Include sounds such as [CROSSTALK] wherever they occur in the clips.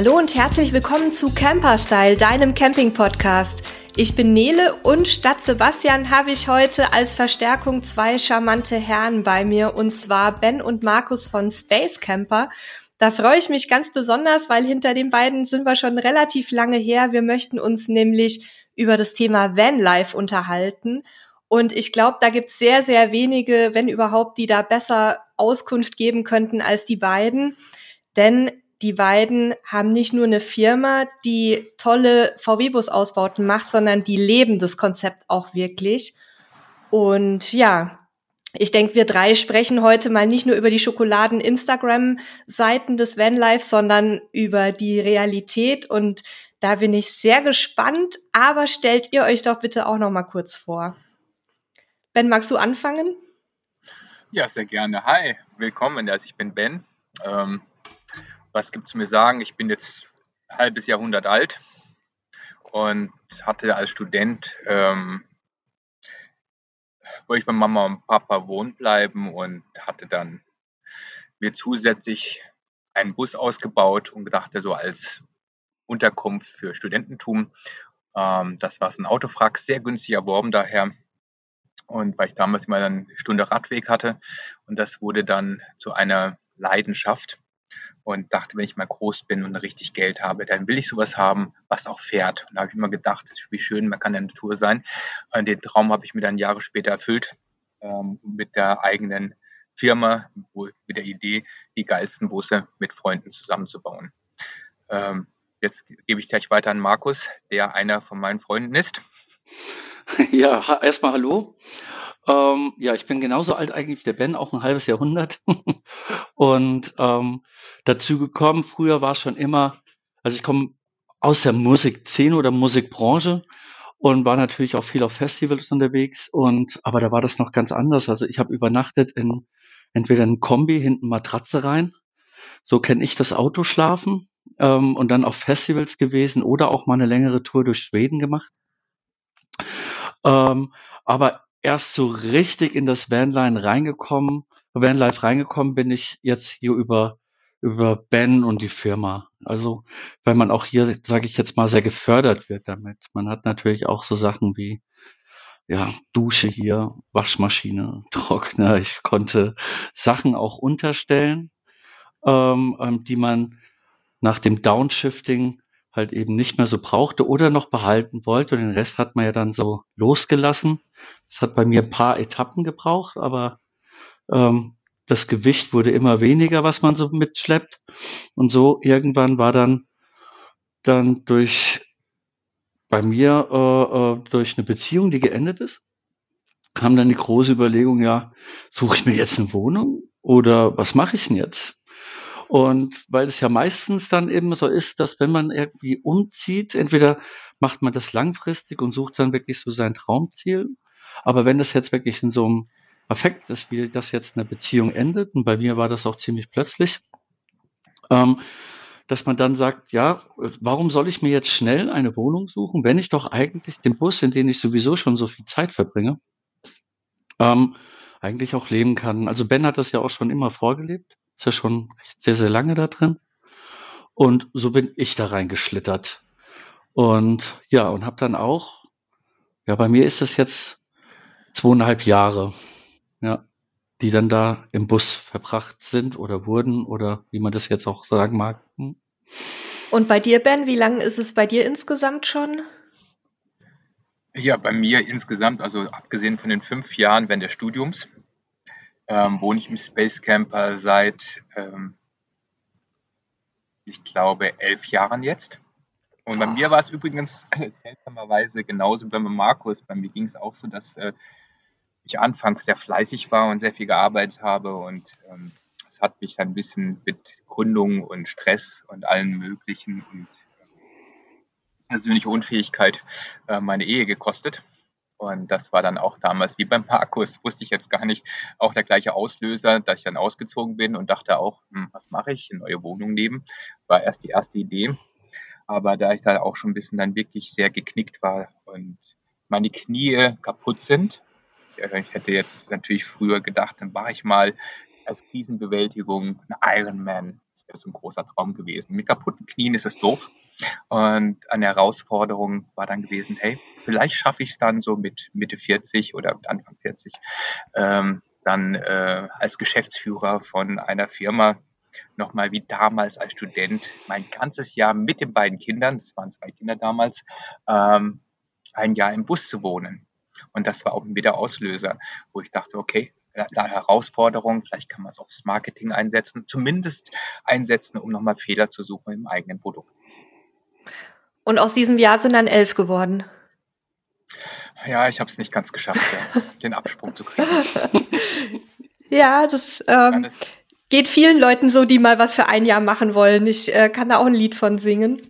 Hallo und herzlich willkommen zu Camper Style, deinem Camping-Podcast. Ich bin Nele und statt Sebastian habe ich heute als Verstärkung zwei charmante Herren bei mir und zwar Ben und Markus von Space Camper. Da freue ich mich ganz besonders, weil hinter den beiden sind wir schon relativ lange her. Wir möchten uns nämlich über das Thema Vanlife unterhalten. Und ich glaube, da gibt es sehr, sehr wenige, wenn überhaupt, die da besser Auskunft geben könnten als die beiden. Denn die beiden haben nicht nur eine Firma, die tolle VW-Bus-Ausbauten macht, sondern die leben das Konzept auch wirklich. Und ja, ich denke, wir drei sprechen heute mal nicht nur über die Schokoladen-Instagram-Seiten des Vanlife, sondern über die Realität. Und da bin ich sehr gespannt. Aber stellt ihr euch doch bitte auch noch mal kurz vor. Ben, magst du anfangen? Ja, sehr gerne. Hi, willkommen. Also ich bin Ben. Ähm, was gibt es mir sagen? Ich bin jetzt ein halbes Jahrhundert alt und hatte als Student, ähm, wollte ich bei Mama und Papa wohnen bleiben und hatte dann mir zusätzlich einen Bus ausgebaut und gedachte so als Unterkunft für Studententum. Ähm, das war so ein Autofrack, sehr günstig erworben daher. Und weil ich damals mal eine Stunde Radweg hatte und das wurde dann zu einer Leidenschaft und dachte, wenn ich mal groß bin und richtig Geld habe, dann will ich sowas haben, was auch fährt. Und da habe ich immer gedacht, wie schön, man kann in der Natur sein. Und den Traum habe ich mir dann Jahre später erfüllt ähm, mit der eigenen Firma, wo, mit der Idee, die geilsten Busse mit Freunden zusammenzubauen. Ähm, jetzt gebe ich gleich weiter an Markus, der einer von meinen Freunden ist. [LAUGHS] Ja, erstmal hallo. Ähm, ja, ich bin genauso alt eigentlich wie der Ben, auch ein halbes Jahrhundert. [LAUGHS] und ähm, dazu gekommen, früher war schon immer, also ich komme aus der Musikszene oder Musikbranche und war natürlich auch viel auf Festivals unterwegs und aber da war das noch ganz anders. Also ich habe übernachtet in entweder ein Kombi hinten Matratze rein, so kenne ich das Autoschlafen ähm, und dann auf Festivals gewesen oder auch mal eine längere Tour durch Schweden gemacht. Ähm, aber erst so richtig in das Vanline reingekommen, Vanlife reingekommen bin ich jetzt hier über über Ben und die Firma. Also, weil man auch hier, sage ich jetzt mal, sehr gefördert wird damit. Man hat natürlich auch so Sachen wie ja, Dusche hier, Waschmaschine, [LAUGHS] Trockner. Ich konnte Sachen auch unterstellen, ähm, ähm die man nach dem Downshifting halt eben nicht mehr so brauchte oder noch behalten wollte. Und den Rest hat man ja dann so losgelassen. Das hat bei mir ein paar Etappen gebraucht, aber ähm, das Gewicht wurde immer weniger, was man so mitschleppt. Und so irgendwann war dann, dann durch bei mir äh, äh, durch eine Beziehung, die geendet ist, kam dann die große Überlegung, ja, suche ich mir jetzt eine Wohnung oder was mache ich denn jetzt? Und weil es ja meistens dann eben so ist, dass wenn man irgendwie umzieht, entweder macht man das langfristig und sucht dann wirklich so sein Traumziel. Aber wenn das jetzt wirklich in so einem Affekt ist, wie das jetzt eine Beziehung endet, und bei mir war das auch ziemlich plötzlich, ähm, dass man dann sagt, ja, warum soll ich mir jetzt schnell eine Wohnung suchen, wenn ich doch eigentlich den Bus, in den ich sowieso schon so viel Zeit verbringe, ähm, eigentlich auch leben kann. Also Ben hat das ja auch schon immer vorgelebt. Ist ja schon sehr, sehr lange da drin. Und so bin ich da reingeschlittert. Und ja, und habe dann auch, ja, bei mir ist es jetzt zweieinhalb Jahre, ja, die dann da im Bus verbracht sind oder wurden oder wie man das jetzt auch sagen mag. Hm. Und bei dir, Ben, wie lange ist es bei dir insgesamt schon? Ja, bei mir insgesamt, also abgesehen von den fünf Jahren während des Studiums, ähm, wohne ich im Space Camper seit, ähm, ich glaube, elf Jahren jetzt. Und bei oh. mir war es übrigens [LAUGHS] seltsamerweise genauso wie bei Markus. Bei mir ging es auch so, dass äh, ich anfangs sehr fleißig war und sehr viel gearbeitet habe. Und ähm, es ähm, hat mich dann ein bisschen mit Gründung und Stress und allen möglichen und äh, persönliche Unfähigkeit äh, meine Ehe gekostet. Und das war dann auch damals wie beim Markus, wusste ich jetzt gar nicht, auch der gleiche Auslöser, dass ich dann ausgezogen bin und dachte auch, hm, was mache ich, eine neue Wohnung nehmen, war erst die erste Idee. Aber da ich da auch schon ein bisschen dann wirklich sehr geknickt war und meine Knie kaputt sind, ich hätte jetzt natürlich früher gedacht, dann mache ich mal als Krisenbewältigung einen Ironman. Ist ein großer Traum gewesen. Mit kaputten Knien ist es doof. Und eine Herausforderung war dann gewesen, hey, vielleicht schaffe ich es dann so mit Mitte 40 oder mit Anfang 40, ähm, dann äh, als Geschäftsführer von einer Firma nochmal wie damals als Student mein ganzes Jahr mit den beiden Kindern, das waren zwei Kinder damals, ähm, ein Jahr im Bus zu wohnen. Und das war auch wieder Auslöser, wo ich dachte, okay, Herausforderung, vielleicht kann man es aufs Marketing einsetzen, zumindest einsetzen, um nochmal Fehler zu suchen im eigenen Produkt. Und aus diesem Jahr sind dann elf geworden. Ja, ich habe es nicht ganz geschafft, ja, [LAUGHS] den Absprung zu kriegen. ja, das, ähm, das geht vielen Leuten so, die mal was für ein Jahr machen wollen. Ich äh, kann da auch ein Lied von singen.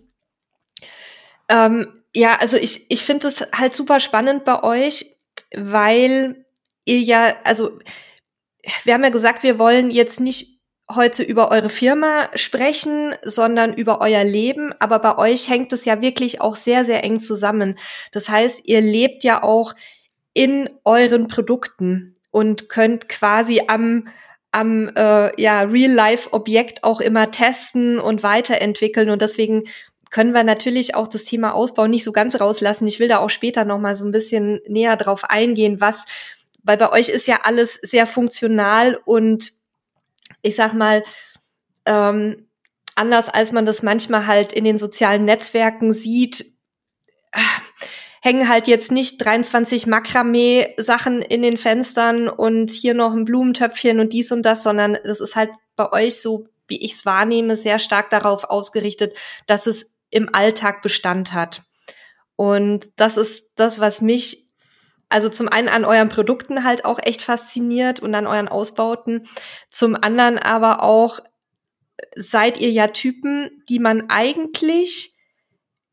Ähm, ja, also ich, ich finde es halt super spannend bei euch, weil ihr ja, also wir haben ja gesagt, wir wollen jetzt nicht heute über eure Firma sprechen, sondern über euer Leben. Aber bei euch hängt es ja wirklich auch sehr, sehr eng zusammen. Das heißt, ihr lebt ja auch in euren Produkten und könnt quasi am am äh, ja, Real-Life-Objekt auch immer testen und weiterentwickeln. Und deswegen können wir natürlich auch das Thema Ausbau nicht so ganz rauslassen. Ich will da auch später noch mal so ein bisschen näher drauf eingehen, was, weil bei euch ist ja alles sehr funktional und ich sag mal, ähm, anders als man das manchmal halt in den sozialen Netzwerken sieht, äh, hängen halt jetzt nicht 23 Makramee-Sachen in den Fenstern und hier noch ein Blumentöpfchen und dies und das, sondern das ist halt bei euch so, wie ich es wahrnehme, sehr stark darauf ausgerichtet, dass es im Alltag Bestand hat. Und das ist das, was mich also zum einen an euren Produkten halt auch echt fasziniert und an euren Ausbauten. Zum anderen aber auch seid ihr ja Typen, die man eigentlich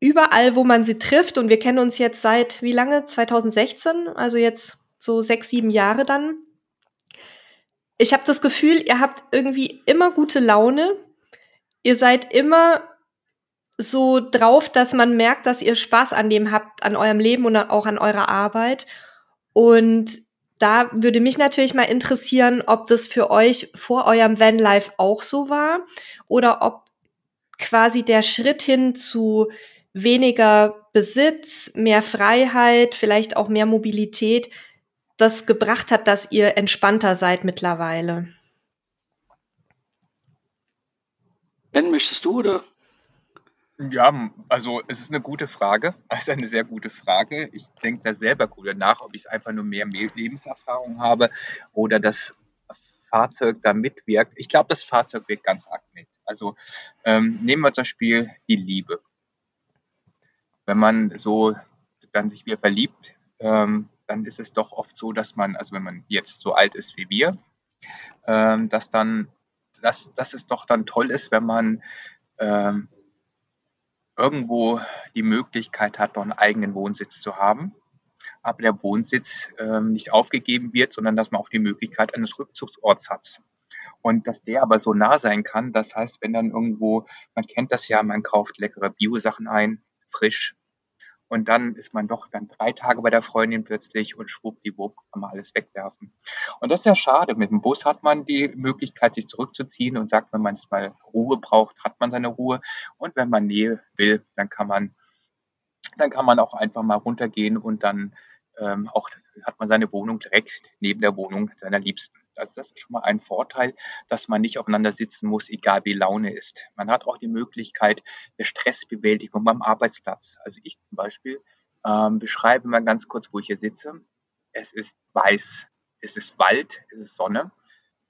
überall, wo man sie trifft, und wir kennen uns jetzt seit wie lange? 2016, also jetzt so sechs, sieben Jahre dann. Ich habe das Gefühl, ihr habt irgendwie immer gute Laune. Ihr seid immer so drauf, dass man merkt, dass ihr Spaß an dem habt, an eurem Leben und auch an eurer Arbeit. Und da würde mich natürlich mal interessieren, ob das für euch vor eurem Vanlife auch so war oder ob quasi der Schritt hin zu weniger Besitz, mehr Freiheit, vielleicht auch mehr Mobilität, das gebracht hat, dass ihr entspannter seid mittlerweile. Ben, möchtest du oder? Ja, also es ist eine gute Frage. [LAUGHS] Es ist eine sehr gute Frage. Ich denke da selber gut nach, ob ich einfach nur mehr Lebenserfahrung habe oder das Fahrzeug da mitwirkt. Ich glaube, das Fahrzeug wirkt ganz arg mit. Also ähm, nehmen wir zum Beispiel die Liebe. Wenn man so dann sich wieder verliebt, ähm, dann ist es doch oft so, dass man, also wenn man jetzt so alt ist wie wir, ähm, dass dann, dass, dass es doch dann toll ist, wenn man ähm, irgendwo die Möglichkeit hat, noch einen eigenen Wohnsitz zu haben, aber der Wohnsitz ähm, nicht aufgegeben wird, sondern dass man auch die Möglichkeit eines Rückzugsorts hat. Und dass der aber so nah sein kann, das heißt, wenn dann irgendwo, man kennt das ja, man kauft leckere Bio-Sachen ein, frisch, und dann ist man doch dann drei Tage bei der Freundin plötzlich und schwuppdiwupp kann man alles wegwerfen. Und das ist ja schade. Mit dem Bus hat man die Möglichkeit, sich zurückzuziehen und sagt, wenn man es mal Ruhe braucht, hat man seine Ruhe. Und wenn man Nähe will, dann kann man, dann kann man auch einfach mal runtergehen und dann ähm, auch hat man seine Wohnung direkt neben der Wohnung seiner Liebsten. Also das ist schon mal ein Vorteil, dass man nicht aufeinander sitzen muss, egal wie Laune ist. Man hat auch die Möglichkeit der Stressbewältigung beim Arbeitsplatz. Also ich zum Beispiel ähm, beschreibe mal ganz kurz, wo ich hier sitze. Es ist weiß, es ist Wald, es ist Sonne.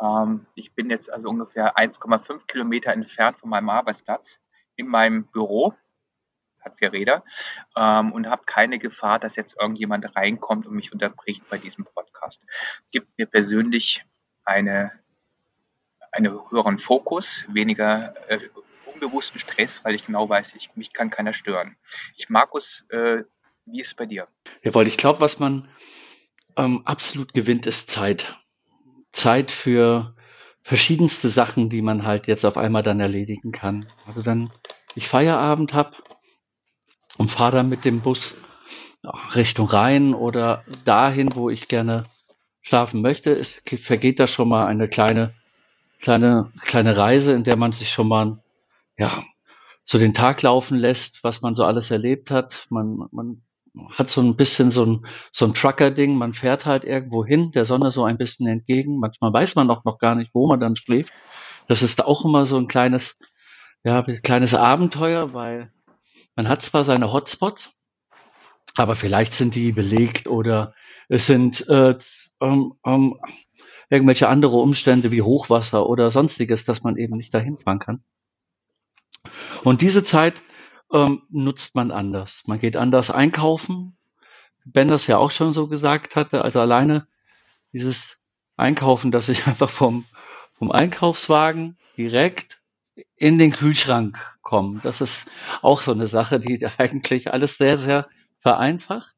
Ähm, ich bin jetzt also ungefähr 1,5 Kilometer entfernt von meinem Arbeitsplatz in meinem Büro hat vier Räder ähm, und habe keine Gefahr, dass jetzt irgendjemand reinkommt und mich unterbricht bei diesem Podcast. Gibt mir persönlich eine, einen höheren Fokus, weniger äh, unbewussten Stress, weil ich genau weiß, ich, mich kann keiner stören. Ich, Markus, äh, wie ist es bei dir? Jawohl, ich glaube, was man ähm, absolut gewinnt, ist Zeit. Zeit für verschiedenste Sachen, die man halt jetzt auf einmal dann erledigen kann. Also dann, ich Feierabend habe und fahre dann mit dem Bus Richtung Rhein oder dahin, wo ich gerne schlafen möchte, es vergeht da schon mal eine kleine kleine, kleine Reise, in der man sich schon mal, ja, so den Tag laufen lässt, was man so alles erlebt hat. Man, man hat so ein bisschen so ein, so ein Trucker-Ding. Man fährt halt irgendwo hin, der Sonne so ein bisschen entgegen. Manchmal weiß man auch noch gar nicht, wo man dann schläft. Das ist auch immer so ein kleines, ja, kleines Abenteuer, weil man hat zwar seine Hotspots, aber vielleicht sind die belegt oder es sind äh, ähm, ähm, irgendwelche andere Umstände wie Hochwasser oder sonstiges, dass man eben nicht dahin fahren kann. Und diese Zeit ähm, nutzt man anders. Man geht anders einkaufen. Ben das ja auch schon so gesagt hatte, also alleine dieses Einkaufen, dass ich [LAUGHS] einfach vom, vom Einkaufswagen direkt in den Kühlschrank komme. Das ist auch so eine Sache, die [LAUGHS] eigentlich alles sehr, sehr vereinfacht.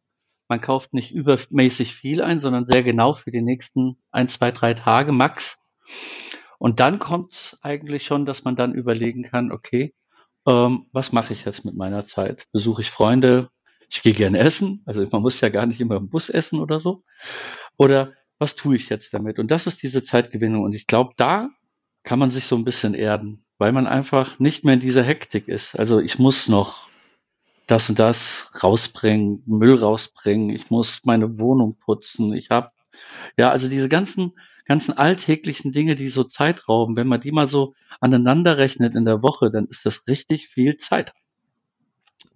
Man kauft nicht übermäßig viel ein, sondern sehr genau für die nächsten ein, zwei, drei Tage max. Und dann kommt eigentlich schon, dass man dann überlegen kann, okay, ähm, was mache ich jetzt mit meiner Zeit? Besuche ich Freunde? Ich gehe gerne essen. Also man muss ja gar nicht immer im Bus essen oder so. Oder was tue ich jetzt damit? Und das ist diese Zeitgewinnung. Und ich glaube, da kann man sich so ein bisschen erden, weil man einfach nicht mehr in dieser Hektik ist. Also ich muss noch das und das rausbringen, Müll rausbringen, ich muss meine Wohnung putzen, ich habe ja, also diese ganzen ganzen alltäglichen Dinge, die so Zeit rauben, wenn man die mal so aneinander rechnet in der Woche, dann ist das richtig viel Zeit,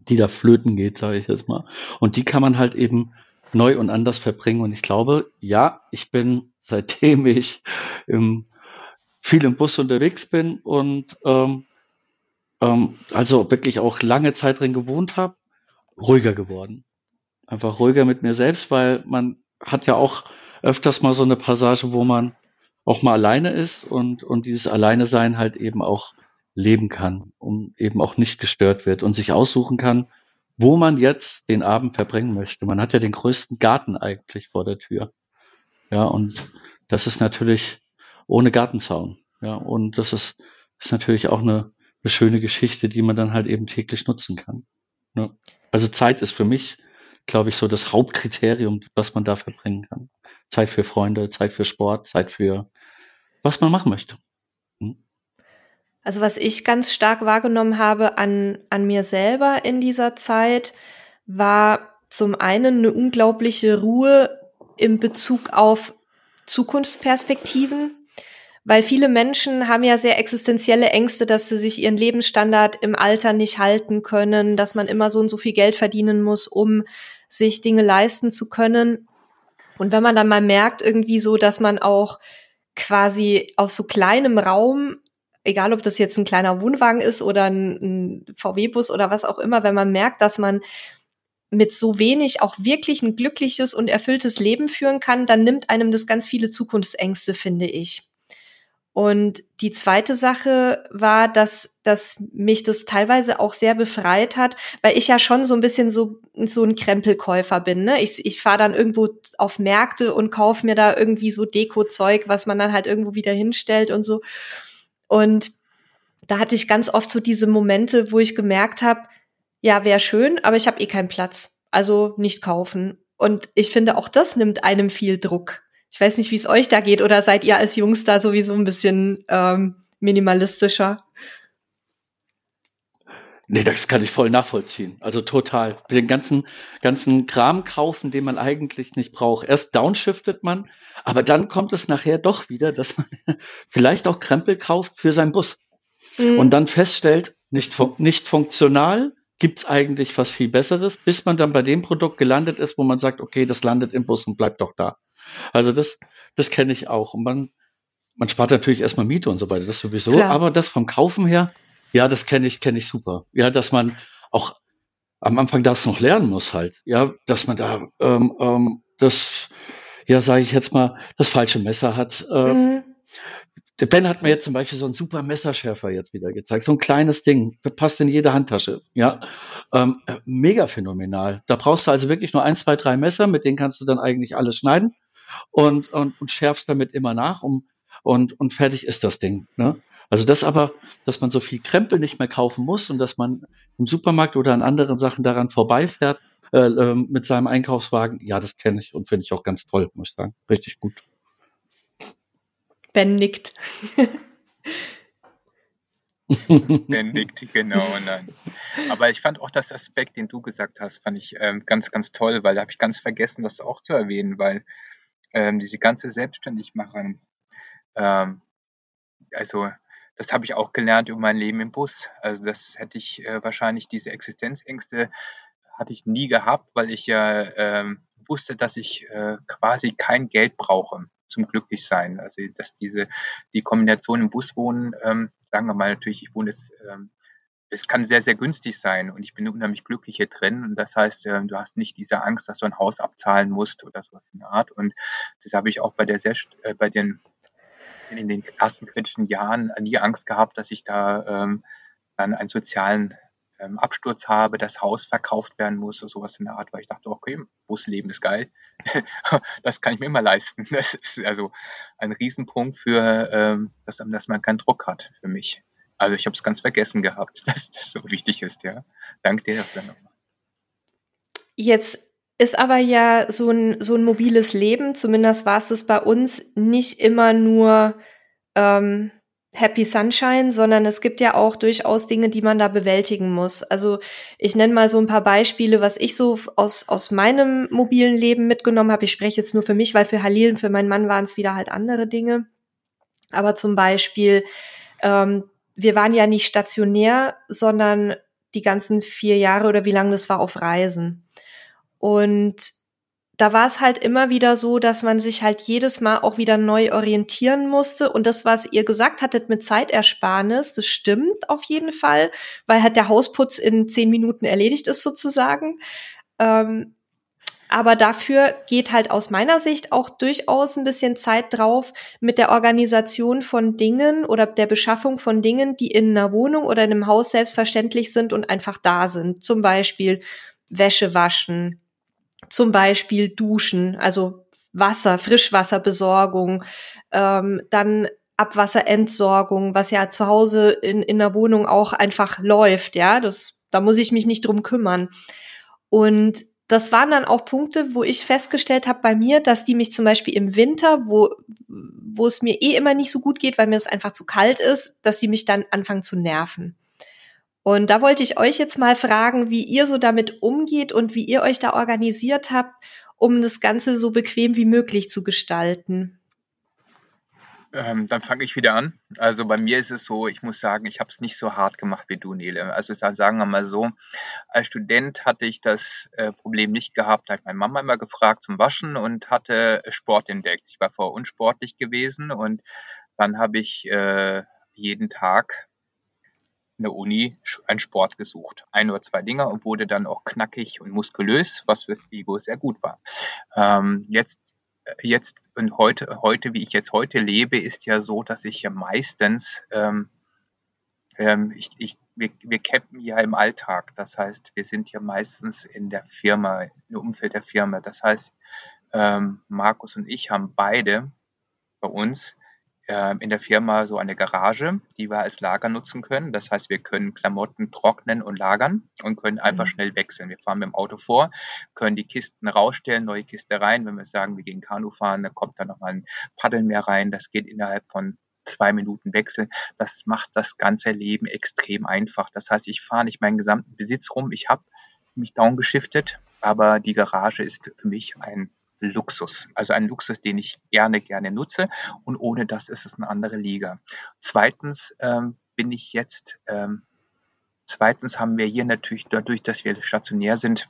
die da flöten geht, sage ich jetzt mal. Und die kann man halt eben neu und anders verbringen. Und ich glaube, ja, ich bin, seitdem ich im, viel im Bus unterwegs bin und ähm, ähm, also wirklich auch lange Zeit drin gewohnt habe, ruhiger geworden. Einfach ruhiger mit mir selbst, weil man hat ja auch öfters mal so eine Passage, wo man auch mal alleine ist und, und dieses Alleine sein halt eben auch leben kann und eben auch nicht gestört wird und sich aussuchen kann, wo man jetzt den Abend verbringen möchte. Man hat ja den größten Garten eigentlich vor der Tür. Ja, und das ist natürlich ohne Gartenzaun. Ja, und das ist, ist natürlich auch eine, eine schöne Geschichte, die man dann halt eben täglich nutzen kann. Ja. Also Zeit ist für mich glaube ich, so das Hauptkriterium, was man da verbringen kann. Zeit für Freunde, Zeit für Sport, Zeit für was man machen möchte. Hm? Also was ich ganz stark wahrgenommen habe an, an mir selber in dieser Zeit, war zum einen eine unglaubliche Ruhe im Bezug auf Zukunftsperspektiven, weil viele Menschen haben ja sehr existenzielle Ängste, dass sie sich ihren Lebensstandard im Alter nicht halten können, dass man immer so und so viel Geld verdienen muss, um sich Dinge leisten zu können. Und wenn man dann mal merkt, irgendwie so, dass man auch quasi auf so kleinem Raum, egal ob das jetzt ein kleiner Wohnwagen ist oder ein, ein VW-Bus oder was auch immer, wenn man merkt, dass man mit so wenig auch wirklich ein glückliches und erfülltes Leben führen kann, dann nimmt einem das ganz viele Zukunftsängste, finde ich. Und die zweite Sache war, dass, dass mich das teilweise auch sehr befreit hat, weil ich ja schon so ein bisschen so, so ein Krempelkäufer bin. Ne? Ich, ich fahre dann irgendwo auf Märkte und kaufe mir da irgendwie so Deko-Zeug, was man dann halt irgendwo wieder hinstellt und so. Und da hatte ich ganz oft so diese Momente, wo ich gemerkt habe, ja, wäre schön, aber ich habe eh keinen Platz. Also nicht kaufen. Und ich finde, auch das nimmt einem viel Druck. Ich weiß nicht, wie es euch da geht, oder seid ihr als Jungs da sowieso ein bisschen ähm, minimalistischer? Nee, das kann ich voll nachvollziehen. Also total. Den ganzen, ganzen Kram kaufen, den man eigentlich nicht braucht. Erst downshiftet man, aber dann kommt es nachher doch wieder, dass man [LAUGHS] vielleicht auch Krempel kauft für seinen Bus. Mhm. Und dann feststellt, nicht, fun nicht funktional, gibt's eigentlich was viel Besseres, bis man dann bei dem Produkt gelandet ist, wo man sagt, okay, das landet im Bus und bleibt doch da. Also das, das kenne ich auch. Und man, man spart natürlich erstmal Miete und so weiter, das sowieso. Klar. Aber das vom Kaufen her, ja, das kenne ich, kenne ich super. Ja, dass man auch am Anfang das noch lernen muss halt. Ja, dass man da ähm, ähm, das, ja, sage ich jetzt mal, das falsche Messer hat. Äh, mhm. Der Ben hat mir jetzt zum Beispiel so einen super Messerschärfer jetzt wieder gezeigt. So ein kleines Ding. Das passt in jede Handtasche. Ja. Ähm, mega phänomenal. Da brauchst du also wirklich nur ein, zwei, drei Messer, mit denen kannst du dann eigentlich alles schneiden und, und, und schärfst damit immer nach um, und, und fertig ist das Ding. Ne? Also das aber, dass man so viel Krempel nicht mehr kaufen muss und dass man im Supermarkt oder an anderen Sachen daran vorbeifährt äh, äh, mit seinem Einkaufswagen, ja, das kenne ich und finde ich auch ganz toll, muss ich sagen. Richtig gut. Ben nickt. [LAUGHS] Ben nickt, genau. Nein. Aber ich fand auch das Aspekt, den du gesagt hast, fand ich ähm, ganz, ganz toll, weil da habe ich ganz vergessen, das auch zu erwähnen, weil ähm, diese ganze Selbstständigmachen, ähm, also das habe ich auch gelernt über mein Leben im Bus. Also das hätte ich äh, wahrscheinlich diese Existenzängste hatte ich nie gehabt, weil ich ja ähm, wusste, dass ich äh, quasi kein Geld brauche zum Glücklichsein. Also dass diese die Kombination im Bus wohnen, ähm, sagen wir mal natürlich, ich wohne jetzt, ähm, es kann sehr, sehr günstig sein und ich bin unheimlich glücklich hier drin. Und das heißt, äh, du hast nicht diese Angst, dass du ein Haus abzahlen musst oder sowas in der Art. Und das habe ich auch bei der sehr, äh, bei den in den ersten kritischen Jahren nie Angst gehabt, dass ich da ähm, dann einen sozialen ähm, Absturz habe, das Haus verkauft werden muss oder sowas in der Art, weil ich dachte, okay, Busleben ist geil, [LAUGHS] das kann ich mir immer leisten. Das ist also ein Riesenpunkt für, ähm, dass, dass man keinen Druck hat für mich. Also ich habe es ganz vergessen gehabt, [LAUGHS] dass das so wichtig ist, ja. Danke dir dafür nochmal. Jetzt ist aber ja so ein, so ein mobiles Leben, zumindest war es das bei uns, nicht immer nur ähm, Happy Sunshine, sondern es gibt ja auch durchaus Dinge, die man da bewältigen muss. Also ich nenne mal so ein paar Beispiele, was ich so aus, aus meinem mobilen Leben mitgenommen habe. Ich spreche jetzt nur für mich, weil für Halil und für meinen Mann waren es wieder halt andere Dinge. Aber zum Beispiel, ähm, wir waren ja nicht stationär, sondern die ganzen vier Jahre oder wie lange das war auf Reisen. Und da war es halt immer wieder so, dass man sich halt jedes Mal auch wieder neu orientieren musste. Und das, was ihr gesagt hattet mit Zeitersparnis, das stimmt auf jeden Fall, weil halt der Hausputz in zehn Minuten erledigt ist sozusagen. Ähm, aber dafür geht halt aus meiner Sicht auch durchaus ein bisschen Zeit drauf mit der Organisation von Dingen oder der Beschaffung von Dingen, die in einer Wohnung oder in einem Haus selbstverständlich sind und einfach da sind. Zum Beispiel Wäsche waschen, zum Beispiel Duschen, also Wasser, Frischwasserbesorgung, ähm, dann Abwasserentsorgung, was ja zu Hause in, in der Wohnung auch einfach läuft, ja, das, da muss ich mich nicht drum kümmern. Und das waren dann auch Punkte, wo ich festgestellt habe bei mir, dass die mich zum Beispiel im Winter, wo, wo es mir eh immer nicht so gut geht, weil mir es einfach zu kalt ist, dass die mich dann anfangen zu nerven. Und da wollte ich euch jetzt mal fragen, wie ihr so damit umgeht und wie ihr euch da organisiert habt, um das Ganze so bequem wie möglich zu gestalten. Ähm, dann fange ich wieder an. Also bei mir ist es so, ich muss sagen, ich habe es nicht so hart gemacht wie du, Nele. Also sagen wir mal so, als Student hatte ich das äh, Problem nicht gehabt, Da hat meine Mama immer gefragt zum Waschen und hatte Sport entdeckt. Ich war vorher unsportlich gewesen und dann habe ich äh, jeden Tag in der Uni einen Sport gesucht. Ein oder zwei Dinger und wurde dann auch knackig und muskulös, was fürs Ego sehr gut war. Ähm, jetzt, jetzt und heute, heute, wie ich jetzt heute lebe, ist ja so, dass ich ja meistens, ähm, ähm, ich, ich, wir, wir campen ja im Alltag. Das heißt, wir sind ja meistens in der Firma, im Umfeld der Firma. Das heißt, ähm, Markus und ich haben beide bei uns ähm, in der Firma so eine Garage, die wir als Lager nutzen können. Das heißt, wir können Klamotten trocknen und lagern und können einfach mhm. schnell wechseln. Wir fahren mit dem Auto vor, können die Kisten rausstellen, neue Kiste rein. Wenn wir sagen, wir gehen Kanu fahren, dann kommt da nochmal ein Paddeln mehr rein. Das geht innerhalb von zwei Minuten Wechsel. Das macht das ganze Leben extrem einfach. Das heißt, ich fahre nicht meinen gesamten Besitz rum. Ich habe mich downgeschiftet, aber die Garage ist für mich ein Luxus. Also ein Luxus, den ich gerne, gerne nutze und ohne das ist es eine andere Liga. Zweitens ähm, bin ich jetzt, ähm, zweitens haben wir hier natürlich dadurch, dass wir stationär sind,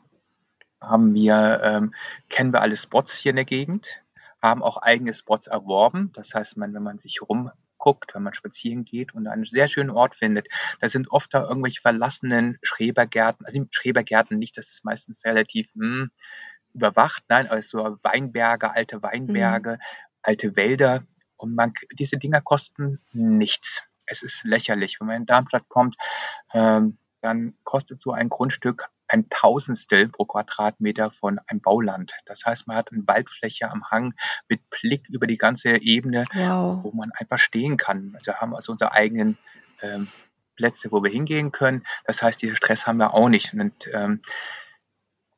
haben wir, ähm, kennen wir alle Spots hier in der Gegend, haben auch eigene Spots erworben. Das heißt, man, wenn man sich rumguckt, wenn man spazieren geht und einen sehr schönen Ort findet. Da sind oft da irgendwelche verlassenen Schrebergärten, also Schrebergärten nicht, das ist meistens relativ, mh, hm, überwacht, nein, also Weinberge, alte Weinberge, mhm. alte Wälder. Und man, diese Dinger kosten nichts. Es ist lächerlich. Wenn man in Darmstadt kommt, ähm, dann kostet so ein Grundstück ein Tausendstel pro Quadratmeter von einem Bauland. Das heißt, man hat eine Waldfläche am Hang mit Blick über die ganze Ebene, wow. wo man einfach stehen kann. Wir haben also unsere eigenen ähm, Plätze, wo wir hingehen können. Das heißt, diesen Stress haben wir auch nicht. Und ähm,